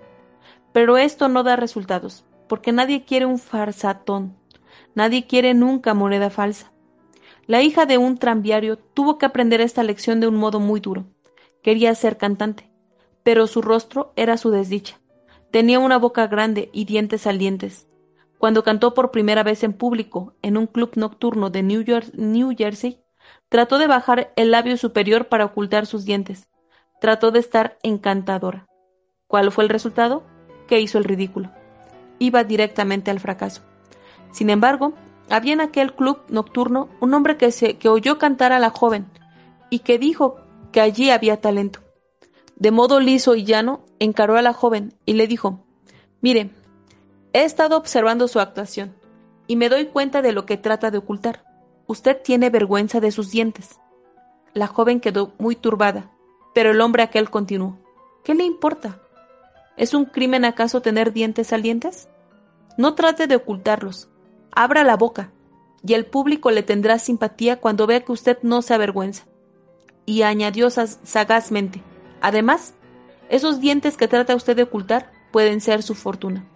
Pero esto no da resultados, porque nadie quiere un farsatón, nadie quiere nunca moneda falsa. La hija de un tranviario tuvo que aprender esta lección de un modo muy duro. Quería ser cantante, pero su rostro era su desdicha. Tenía una boca grande y dientes salientes. Cuando cantó por primera vez en público en un club nocturno de New, York, New Jersey, trató de bajar el labio superior para ocultar sus dientes, Trató de estar encantadora. ¿Cuál fue el resultado? Que hizo el ridículo. Iba directamente al fracaso. Sin embargo, había en aquel club nocturno un hombre que, que oyó cantar a la joven y que dijo que allí había talento. De modo liso y llano, encaró a la joven y le dijo, Mire, he estado observando su actuación y me doy cuenta de lo que trata de ocultar. Usted tiene vergüenza de sus dientes. La joven quedó muy turbada pero el hombre aquel continuó. ¿Qué le importa? ¿Es un crimen acaso tener dientes salientes? No trate de ocultarlos. Abra la boca, y el público le tendrá simpatía cuando vea que usted no se avergüenza. Y añadió sagazmente, además, esos dientes que trata usted de ocultar pueden ser su fortuna.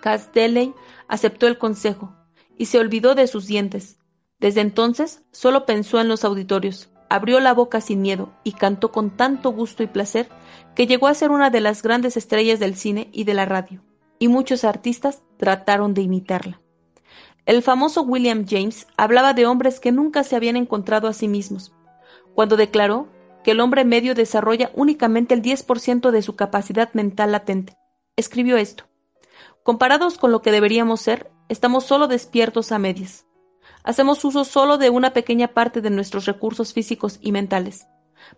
Castelley aceptó el consejo y se olvidó de sus dientes. Desde entonces solo pensó en los auditorios, abrió la boca sin miedo y cantó con tanto gusto y placer que llegó a ser una de las grandes estrellas del cine y de la radio, y muchos artistas trataron de imitarla. El famoso William James hablaba de hombres que nunca se habían encontrado a sí mismos, cuando declaró que el hombre medio desarrolla únicamente el 10% de su capacidad mental latente. Escribió esto. Comparados con lo que deberíamos ser, estamos solo despiertos a medias hacemos uso solo de una pequeña parte de nuestros recursos físicos y mentales.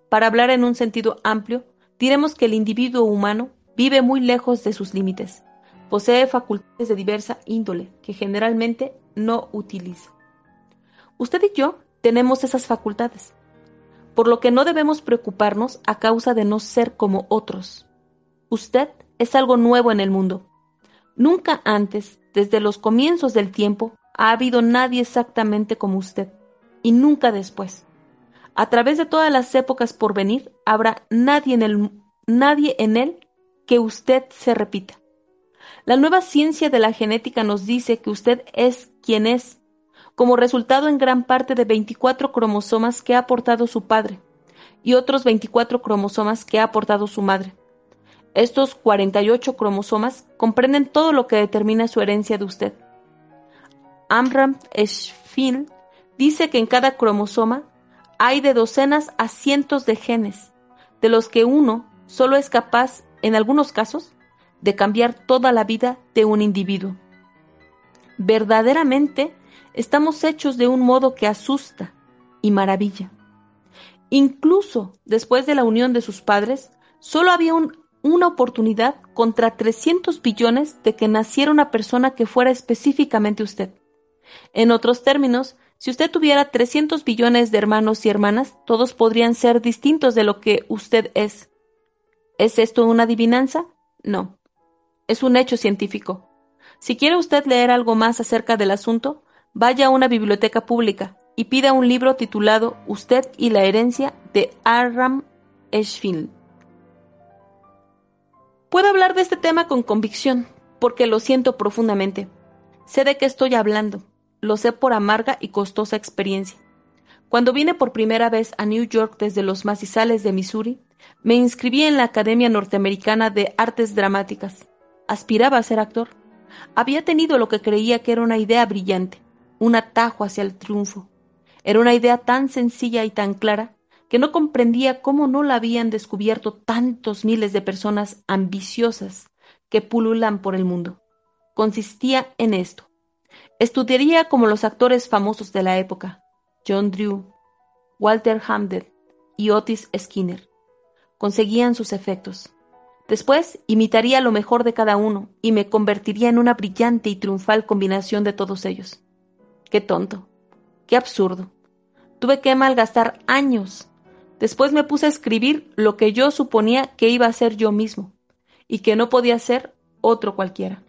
Para hablar en un sentido amplio, diremos que el individuo humano vive muy lejos de sus límites. Posee facultades de diversa índole que generalmente no utiliza. Usted y yo tenemos esas facultades, por lo que no debemos preocuparnos a causa de no ser como otros. Usted es algo nuevo en el mundo. Nunca antes, desde los comienzos del tiempo, ha habido nadie exactamente como usted, y nunca después. A través de todas las épocas por venir, habrá nadie en, el, nadie en él que usted se repita. La nueva ciencia de la genética nos dice que usted es quien es, como resultado en gran parte de 24 cromosomas que ha aportado su padre y otros 24 cromosomas que ha aportado su madre. Estos 48 cromosomas comprenden todo lo que determina su herencia de usted. Amram Schfield dice que en cada cromosoma hay de docenas a cientos de genes, de los que uno solo es capaz, en algunos casos, de cambiar toda la vida de un individuo. Verdaderamente estamos hechos de un modo que asusta y maravilla. Incluso después de la unión de sus padres, solo había una oportunidad contra 300 billones de que naciera una persona que fuera específicamente usted. En otros términos, si usted tuviera 300 billones de hermanos y hermanas, todos podrían ser distintos de lo que usted es. ¿Es esto una adivinanza? No. es un hecho científico. Si quiere usted leer algo más acerca del asunto, vaya a una biblioteca pública y pida un libro titulado Usted y la herencia de Aram Eschfield. Puedo hablar de este tema con convicción, porque lo siento profundamente. Sé de qué estoy hablando, lo sé por amarga y costosa experiencia. Cuando vine por primera vez a New York desde los macizales de Missouri, me inscribí en la Academia Norteamericana de Artes Dramáticas. Aspiraba a ser actor. Había tenido lo que creía que era una idea brillante, un atajo hacia el triunfo. Era una idea tan sencilla y tan clara que no comprendía cómo no la habían descubierto tantos miles de personas ambiciosas que pululan por el mundo. Consistía en esto. Estudiaría como los actores famosos de la época, John Drew, Walter Hamden y Otis Skinner. Conseguían sus efectos. Después imitaría lo mejor de cada uno y me convertiría en una brillante y triunfal combinación de todos ellos. Qué tonto, qué absurdo. Tuve que malgastar años. Después me puse a escribir lo que yo suponía que iba a ser yo mismo y que no podía ser otro cualquiera.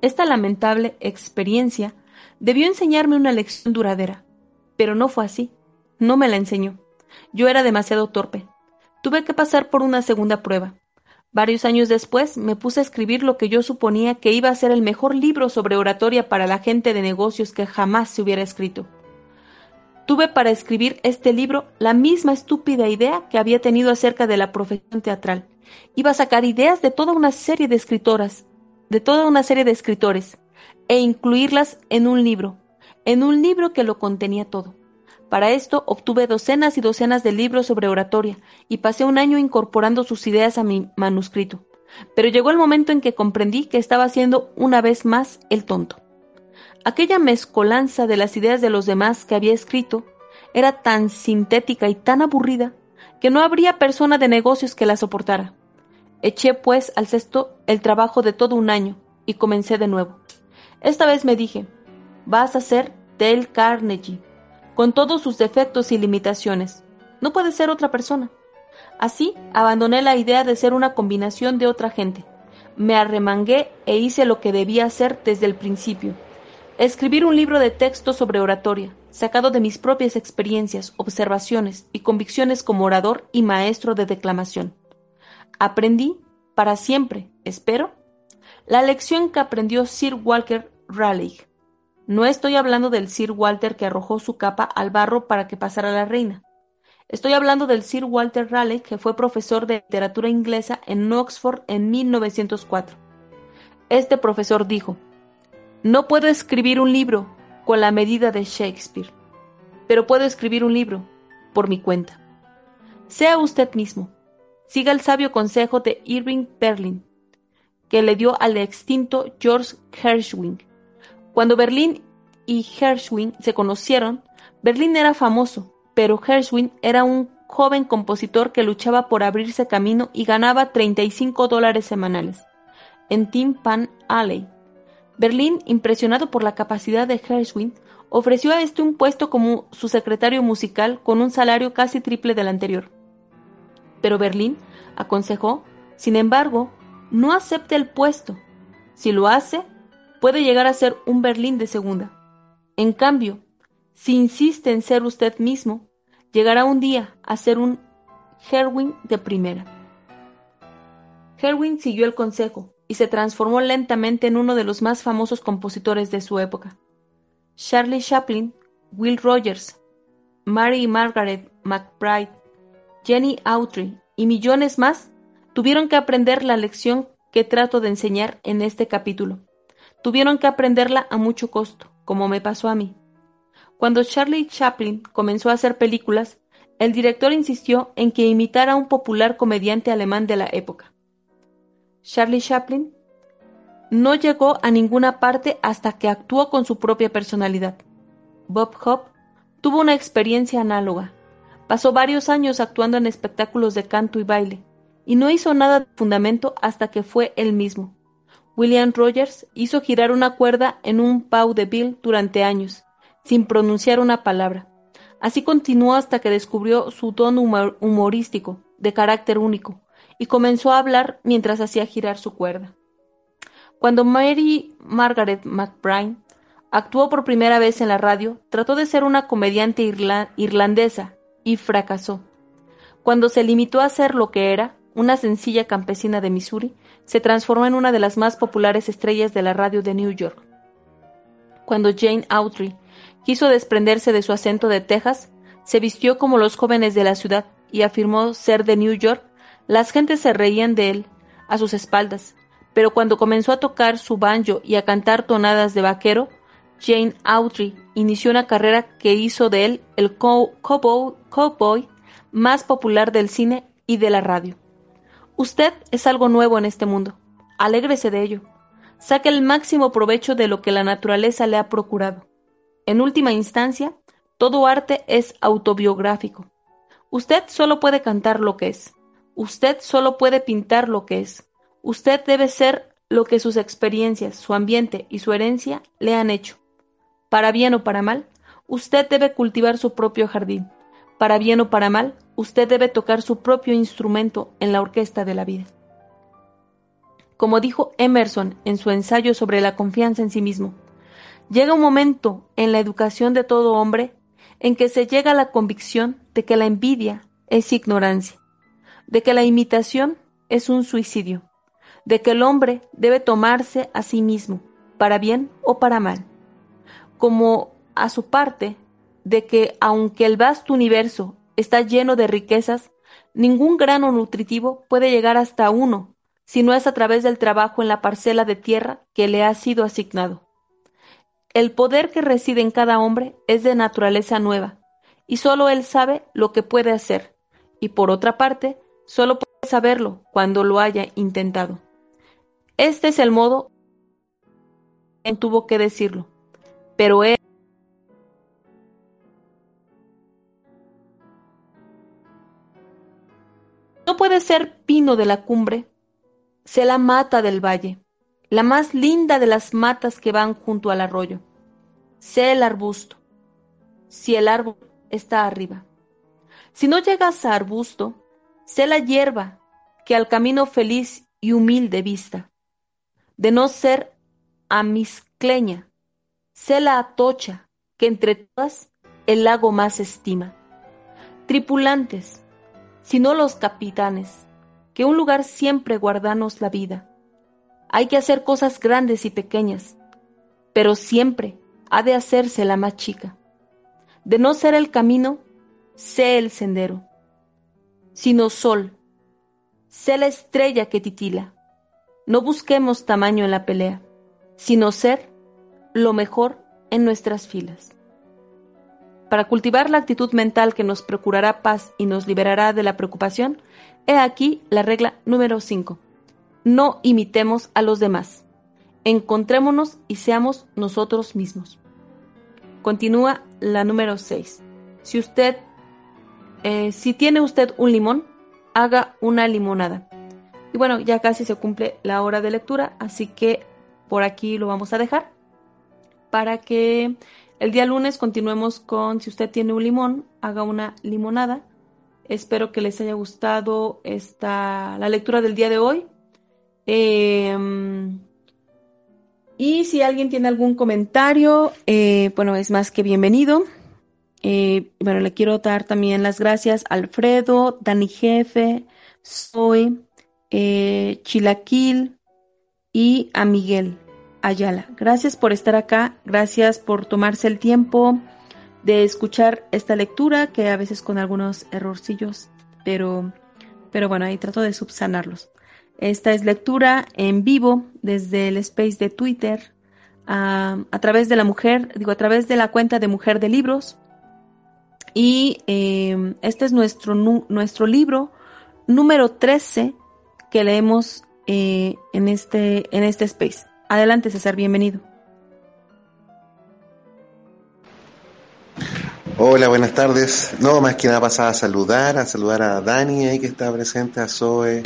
Esta lamentable experiencia debió enseñarme una lección duradera, pero no fue así. No me la enseñó. Yo era demasiado torpe. Tuve que pasar por una segunda prueba. Varios años después me puse a escribir lo que yo suponía que iba a ser el mejor libro sobre oratoria para la gente de negocios que jamás se hubiera escrito. Tuve para escribir este libro la misma estúpida idea que había tenido acerca de la profesión teatral. Iba a sacar ideas de toda una serie de escritoras, de toda una serie de escritores, e incluirlas en un libro, en un libro que lo contenía todo. Para esto obtuve docenas y docenas de libros sobre oratoria y pasé un año incorporando sus ideas a mi manuscrito. Pero llegó el momento en que comprendí que estaba haciendo una vez más el tonto. Aquella mezcolanza de las ideas de los demás que había escrito era tan sintética y tan aburrida que no habría persona de negocios que la soportara. Eché pues al cesto el trabajo de todo un año y comencé de nuevo. Esta vez me dije, vas a ser Dale Carnegie con todos sus defectos y limitaciones. No puede ser otra persona. Así, abandoné la idea de ser una combinación de otra gente. Me arremangué e hice lo que debía hacer desde el principio. Escribir un libro de texto sobre oratoria, sacado de mis propias experiencias, observaciones y convicciones como orador y maestro de declamación. Aprendí, para siempre, espero, la lección que aprendió Sir Walter Raleigh no estoy hablando del Sir Walter que arrojó su capa al barro para que pasara la reina. Estoy hablando del Sir Walter Raleigh, que fue profesor de literatura inglesa en Oxford en 1904. Este profesor dijo, No puedo escribir un libro con la medida de Shakespeare, pero puedo escribir un libro por mi cuenta. Sea usted mismo. Siga el sabio consejo de Irving Berlin, que le dio al extinto George Gershwin cuando Berlín y Gershwin se conocieron, Berlín era famoso, pero Gershwin era un joven compositor que luchaba por abrirse camino y ganaba 35 dólares semanales en Tim Pan Alley. Berlín, impresionado por la capacidad de Gershwin, ofreció a este un puesto como su secretario musical con un salario casi triple del anterior. Pero Berlín aconsejó, sin embargo, no acepte el puesto. Si lo hace, puede llegar a ser un Berlín de segunda. En cambio, si insiste en ser usted mismo, llegará un día a ser un Herwin de primera. Herwin siguió el consejo y se transformó lentamente en uno de los más famosos compositores de su época. Charlie Chaplin, Will Rogers, Mary Margaret McBride, Jenny Autry y millones más tuvieron que aprender la lección que trato de enseñar en este capítulo. Tuvieron que aprenderla a mucho costo, como me pasó a mí. Cuando Charlie Chaplin comenzó a hacer películas, el director insistió en que imitara a un popular comediante alemán de la época. Charlie Chaplin no llegó a ninguna parte hasta que actuó con su propia personalidad. Bob Hope tuvo una experiencia análoga. Pasó varios años actuando en espectáculos de canto y baile, y no hizo nada de fundamento hasta que fue él mismo. William Rogers hizo girar una cuerda en un vaudeville durante años, sin pronunciar una palabra. Así continuó hasta que descubrió su tono humorístico, de carácter único, y comenzó a hablar mientras hacía girar su cuerda. Cuando Mary Margaret McBride actuó por primera vez en la radio, trató de ser una comediante irlandesa y fracasó. Cuando se limitó a ser lo que era, una sencilla campesina de Missouri, se transformó en una de las más populares estrellas de la radio de New York. Cuando Jane Autry quiso desprenderse de su acento de Texas, se vistió como los jóvenes de la ciudad y afirmó ser de New York, las gentes se reían de él a sus espaldas, pero cuando comenzó a tocar su banjo y a cantar tonadas de vaquero, Jane Autry inició una carrera que hizo de él el cowboy más popular del cine y de la radio. Usted es algo nuevo en este mundo. Alégrese de ello. Saque el máximo provecho de lo que la naturaleza le ha procurado. En última instancia, todo arte es autobiográfico. Usted solo puede cantar lo que es. Usted solo puede pintar lo que es. Usted debe ser lo que sus experiencias, su ambiente y su herencia le han hecho. Para bien o para mal, usted debe cultivar su propio jardín. Para bien o para mal, usted debe tocar su propio instrumento en la orquesta de la vida. Como dijo Emerson en su ensayo sobre la confianza en sí mismo, llega un momento en la educación de todo hombre en que se llega a la convicción de que la envidia es ignorancia, de que la imitación es un suicidio, de que el hombre debe tomarse a sí mismo, para bien o para mal, como a su parte de que aunque el vasto universo está lleno de riquezas, ningún grano nutritivo puede llegar hasta uno si no es a través del trabajo en la parcela de tierra que le ha sido asignado. El poder que reside en cada hombre es de naturaleza nueva, y solo él sabe lo que puede hacer, y por otra parte, solo puede saberlo cuando lo haya intentado. Este es el modo en tuvo que decirlo, pero No puede ser pino de la cumbre, sé la mata del valle, la más linda de las matas que van junto al arroyo. Sé el arbusto, si el árbol está arriba. Si no llegas a arbusto, sé la hierba que al camino feliz y humilde vista. De no ser amiscleña, sé la atocha que entre todas el lago más estima. Tripulantes, sino los capitanes, que un lugar siempre guardanos la vida. Hay que hacer cosas grandes y pequeñas, pero siempre ha de hacerse la más chica. De no ser el camino, sé el sendero, sino sol, sé la estrella que titila. No busquemos tamaño en la pelea, sino ser lo mejor en nuestras filas. Para cultivar la actitud mental que nos procurará paz y nos liberará de la preocupación, he aquí la regla número 5. No imitemos a los demás. Encontrémonos y seamos nosotros mismos. Continúa la número 6. Si usted, eh, si tiene usted un limón, haga una limonada. Y bueno, ya casi se cumple la hora de lectura, así que por aquí lo vamos a dejar para que el día lunes continuemos con, si usted tiene un limón, haga una limonada. Espero que les haya gustado esta, la lectura del día de hoy. Em, y si alguien tiene algún comentario, eh, bueno, es más que bienvenido. Eh, bueno, le quiero dar también las gracias a Alfredo, Dani Jefe, Zoe, eh, Chilaquil y a Miguel. Ayala. Gracias por estar acá, gracias por tomarse el tiempo de escuchar esta lectura, que a veces con algunos errorcillos, pero, pero bueno, ahí trato de subsanarlos. Esta es lectura en vivo desde el space de Twitter, a, través de la mujer, digo, a través de la cuenta de Mujer de Libros. Y em, este es nuestro, nuestro libro número 13 que leemos eh, en, este, en este space. Adelante, César, bienvenido. Hola, buenas tardes. No, más que nada pasaba a saludar, a saludar a Dani ahí que está presente, a Zoe,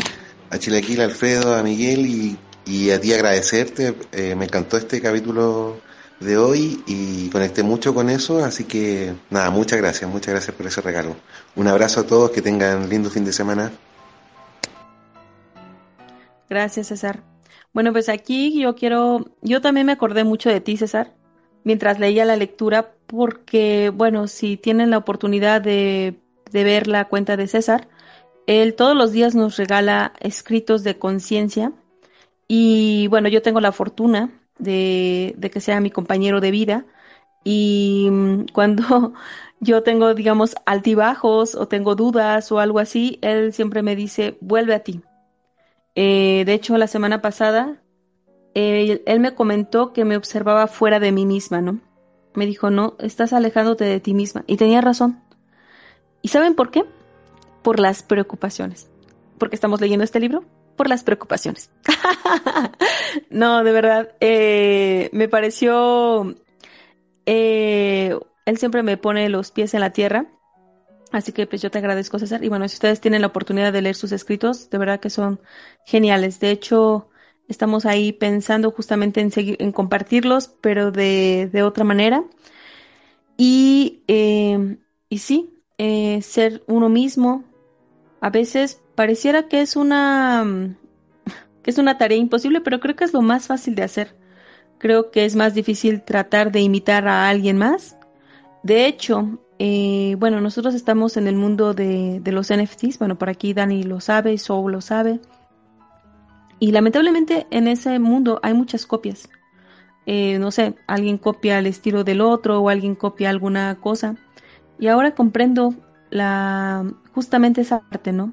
a Chilequil, a Alfredo, a Miguel y, a ti agradecerte. Eh, me encantó este capítulo de hoy y conecté mucho con eso, así que nada, muchas gracias, muchas gracias por ese regalo. Un abrazo a todos, que tengan lindo fin de semana. Gracias, César. Bueno, pues aquí yo quiero, yo también me acordé mucho de ti, César, mientras leía la lectura, porque, bueno, si tienen la oportunidad de, de ver la cuenta de César, él todos los días nos regala escritos de conciencia y, bueno, yo tengo la fortuna de, de que sea mi compañero de vida y mm, cuando yo tengo, digamos, altibajos o tengo dudas o algo así, él siempre me dice, vuelve a ti. Eh, de hecho, la semana pasada, él, me comentó que me observaba fuera de mí misma, ¿no? Me dijo, no, estás alejándote de ti misma. Y tenía razón. ¿Y saben por qué? Por las preocupaciones. ¿Por qué estamos leyendo este libro? Por las preocupaciones. no, de verdad, eh, me pareció eh, él siempre me pone los pies en la tierra. Así que pues yo te agradezco, César. Y bueno, si ustedes tienen la oportunidad de leer sus escritos, de verdad que son geniales. De hecho, estamos ahí pensando justamente en, seguir, en compartirlos, pero de, de otra manera. Y, eh, y sí, eh, ser uno mismo, a veces pareciera que es una que es una tarea imposible, pero creo que es lo más fácil de hacer. Creo que es más difícil tratar de imitar a alguien más. De hecho, eh, bueno, nosotros estamos en el mundo de, los NFTs. Bueno, por aquí Dani lo sabe, Soul lo sabe. Y lamentablemente en ese mundo hay muchas copias. Eh, no sé, alguien copia el estilo del otro o alguien copia alguna cosa. Y ahora comprendo la, justamente esa parte, ¿no?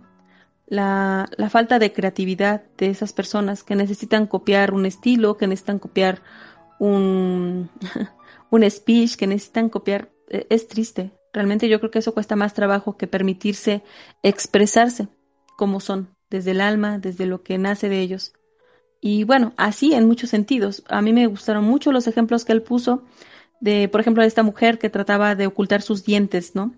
la, la, falta de creatividad de esas personas que necesitan copiar un estilo, que necesitan copiar un, un speech, que necesitan copiar, e, es triste. Realmente yo creo que eso cuesta más trabajo que permitirse expresarse como son, desde el alma, desde lo que nace de ellos. Y bueno, así en muchos sentidos. A mí me gustaron mucho los ejemplos que él puso de, por ejemplo, de esta mujer que trataba de ocultar sus dientes, ¿no?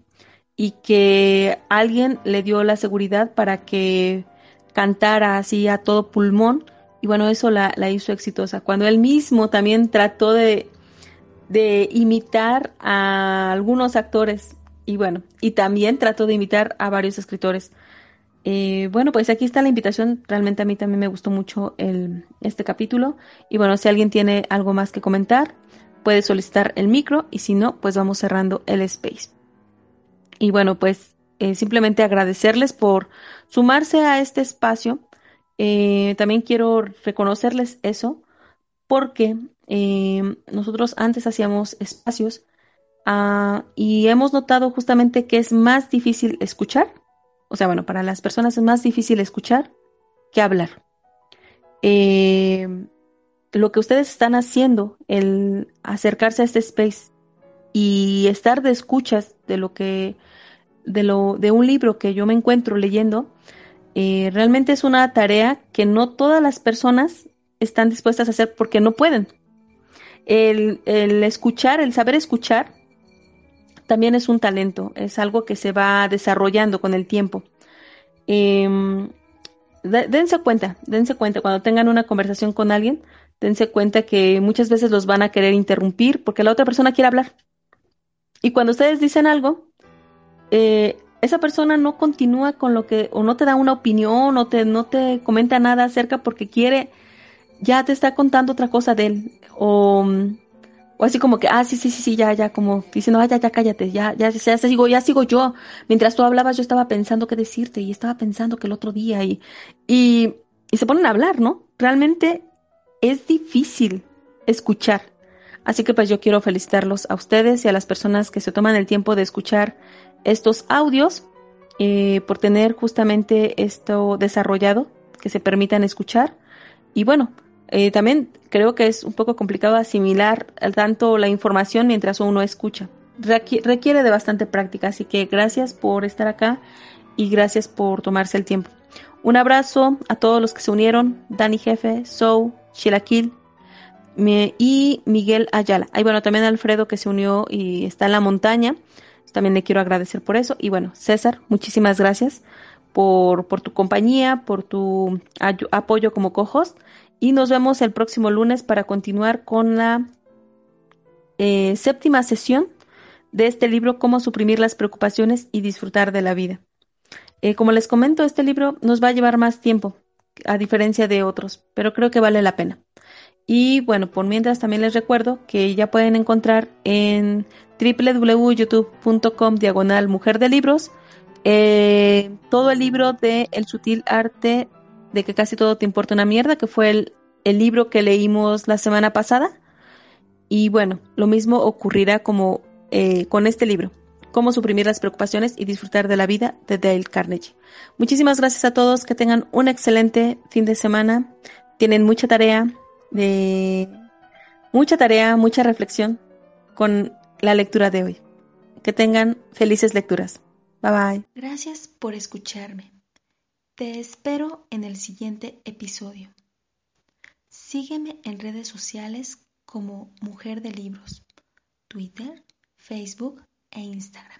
y que alguien le dio la seguridad para que cantara así a todo pulmón y bueno, eso la, hizo exitosa. Cuando él mismo también trató de, de imitar a algunos actores y bueno, y también trató de imitar a varios escritores. Eh, bueno, pues aquí está la invitación. Realmente a mí también me gustó mucho el, este capítulo. Y bueno, si alguien tiene algo más que comentar, puede solicitar el micro y si no, pues vamos cerrando el space. Y bueno, pues eh, simplemente agradecerles por sumarse a este espacio. Eh, también quiero reconocerles eso porque eh, nosotros antes hacíamos espacios ah, y hemos notado justamente que es más difícil escuchar. O sea, bueno, para las personas es más difícil escuchar que hablar. lo que ustedes están haciendo, el acercarse a este space y estar de escuchas de lo que de, lo, de un libro que yo me encuentro leyendo, eh, realmente es una tarea que no todas las personas están dispuestas a hacer porque no pueden. El, escuchar, el saber escuchar, también es un talento, es algo que se va desarrollando con el tiempo. Em, dense cuenta, dense cuenta, cuando tengan una conversación con alguien, dense cuenta que muchas veces los van a querer interrumpir porque la otra persona quiere hablar. Y cuando ustedes dicen algo, eh, esa persona no continúa con lo que, o no te da una opinión, o te, no te comenta nada acerca porque quiere, ya te está contando otra cosa de él, o, o así como que, ah, sí, sí, sí, sí, ya, ya, como diciendo, ah, ya, ya, cállate, ya, ya, ya, sigo, ya sigo yo. Mientras tú hablabas, yo estaba pensando qué decirte, y estaba pensando que el otro día, y, y, y se ponen a hablar, ¿no? Realmente es difícil escuchar. Así que pues yo quiero felicitarlos a ustedes y a las personas que se toman el tiempo de escuchar estos audios eh, por tener justamente esto desarrollado, que se permitan escuchar. Y bueno, eh, también creo que es un poco complicado asimilar tanto la información mientras uno escucha. requiere de bastante práctica, así que gracias por estar acá y gracias por tomarse el tiempo. Un abrazo a todos los que se unieron, Dani Jefe, Sou, Shilakil y Miguel Ayala. Hay bueno, también Alfredo que se unió y está en la montaña. También le quiero agradecer por eso. Y bueno, César, muchísimas gracias por, por tu compañía, por tu apoyo como cojos. Y nos vemos el próximo lunes para continuar con la eh, séptima sesión de este libro, Cómo suprimir las preocupaciones y disfrutar de la vida. Eh, como les comento, este libro nos va a llevar más tiempo. a diferencia de otros, pero creo que vale la pena. Y bueno, por mientras también les recuerdo que ya pueden encontrar en www.youtube.com diagonal mujer de libros eh, todo el libro de El sutil arte de que casi todo te importa una mierda, que fue el, el libro que leímos la semana pasada. Y bueno, lo mismo ocurrirá como eh, con este libro, Cómo suprimir las preocupaciones y disfrutar de la vida de Dale Carnegie. Muchísimas gracias a todos, que tengan un excelente fin de semana. Tienen mucha tarea, de, mucha tarea, mucha reflexión con la lectura de hoy. Que tengan felices lecturas. Bye bye. Gracias por escucharme. Te espero en el siguiente episodio. Sígueme en redes sociales como Mujer de Libros, Twitter, Facebook e Instagram.